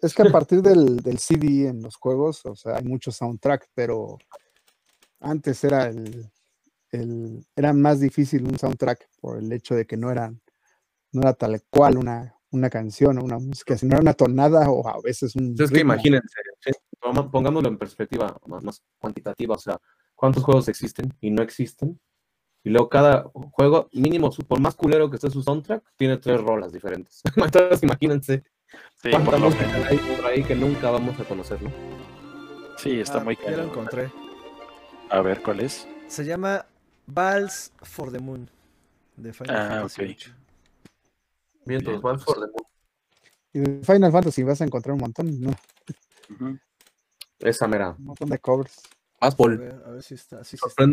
Es que a partir del, del CD en los juegos, o sea, hay muchos soundtrack, pero antes era el, el- era más difícil un soundtrack por el hecho de que no eran, no era tal cual una, una canción o una música, sino era una tonada o a veces un Entonces, que imagínense, pongámoslo en perspectiva más, más cuantitativa, o sea, ¿cuántos juegos existen y no existen? Y luego cada juego, mínimo, por más culero que esté su soundtrack, tiene tres rolas diferentes. Entonces, imagínense Sí, cuánta música menos. hay por ahí que nunca vamos a conocer, ¿no? Sí, está Ah, muy Ya lo encontré. A ver, ¿cuál es? Se llama Vals for the Moon. De Final Ah, Fantasy ok. Bien, Bien, Vals for the Moon. Y de Final Fantasy vas a encontrar un montón, ¿no? Ujú. Esa mera. un montón de covers. A ver, a ver si está. Sí, sí está.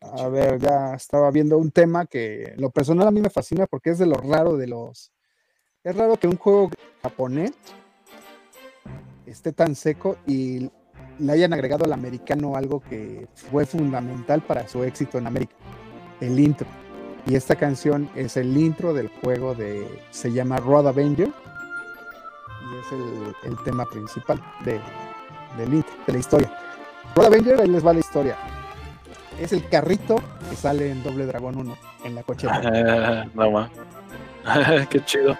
A ver, ya estaba viendo un tema que lo personal a mí me fascina porque es de lo raro de los... Es raro que un juego japonés esté tan seco y le hayan agregado al americano algo que fue fundamental para su éxito en América, el intro. Y esta canción es el intro del juego de... se llama Road Avenger y es el, el tema principal de, del intro, de la historia. Road Avenger, ahí les va la historia. Es el carrito que sale en Doble Dragón 1 en la cochera. No más. Qué chido.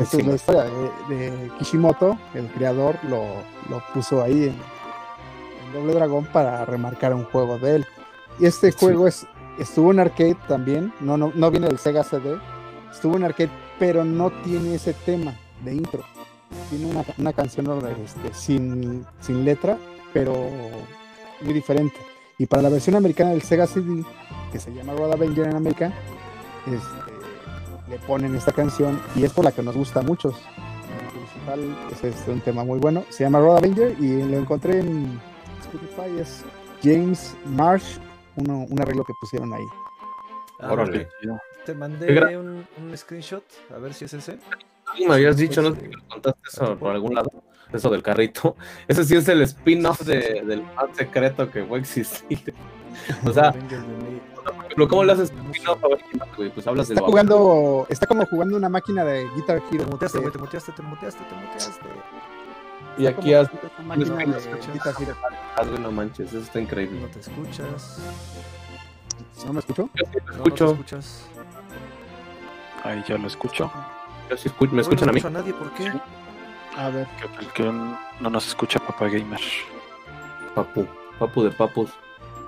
Esa es la historia de, de Kishimoto, el creador, lo, lo puso ahí en, en Doble Dragón para remarcar un juego de él. Y este Sí. juego es, estuvo en arcade también, no, no, no viene del Sega CD, estuvo en arcade, pero no tiene ese tema de intro. Tiene una, una canción este, sin, sin letra, pero muy diferente. Y para la versión americana del Sega CD, que se llama Road Avenger en América, este, le ponen esta canción y es por la que nos gusta a muchos. El principal es este, un tema muy bueno. Se llama Road Avenger y lo encontré en Spotify. Es James Marsh, uno, un arreglo que pusieron ahí. Ah, Órale. Te mandé un, un screenshot. A ver si es ese. Me habías dicho, ¿no? Que contaste eso por algún lado. Eso del carrito. Ese sí es el spin-off de- del fan secreto que fue existir. O sea, por ejemplo, ¿cómo le haces spin-off a güey? Pues hablas del Está jugando, está como jugando una máquina de Guitar Te Hero. muteaste, Eh, güey, te muteaste, te muteaste, te muteaste. Y está aquí una máquina de escuchas. Guitar Hero. haz, güey, no manches, eso está increíble. No te escuchas. ¿No me escuchó? Yo sí No, lo no te escucho, escuchas. Ahí ya lo escucho. yo sí escucho, ¿me No, escuchan no a mí? escucho a nadie, ¿por qué? A ver, Que, que no nos escucha Papá Gamer. Papu, papu de papus.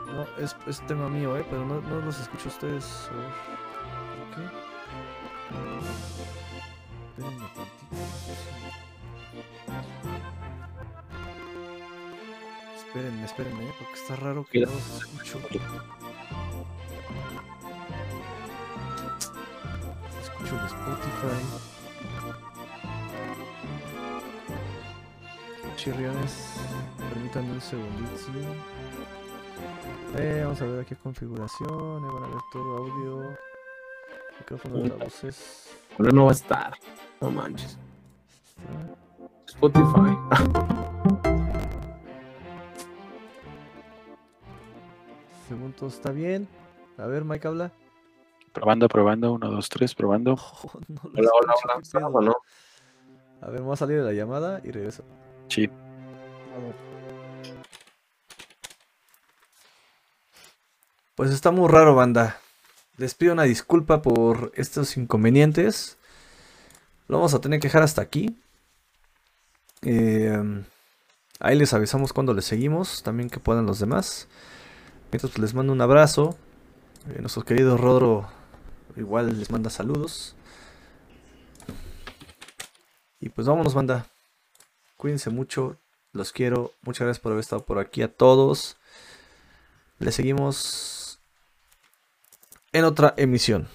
No, es, es tema mío, ¿eh? Pero no, no los escucho a ustedes. A ver, ¿por qué? Espérenme tantito, Espérenme, espérenme, ¿eh? Porque está raro que no los escucho. Escucho el Spotify. Chirriones, permítanme un segundito. Eh, vamos a ver aquí configuración, eh, van a ver todo audio, micrófono de las voces. Pero no va a estar. No manches. Spotify. Según todo está bien. A ver, Mike habla. Probando, probando. Uno, dos, tres, probando. Oh, no Hola, hola, hola. A ver, vamos a salir de la llamada y regreso. Sí. Pues está muy raro, banda. Les pido una disculpa por estos inconvenientes. Lo vamos a tener que dejar hasta aquí. Eh, ahí les avisamos cuando les seguimos. También que puedan los demás. Mientras pues, les mando un abrazo. Eh, nuestro querido Rodro igual les manda saludos. Y pues vámonos, banda. Cuídense mucho. Los quiero. Muchas gracias por haber estado por aquí a todos. Les seguimos en otra emisión.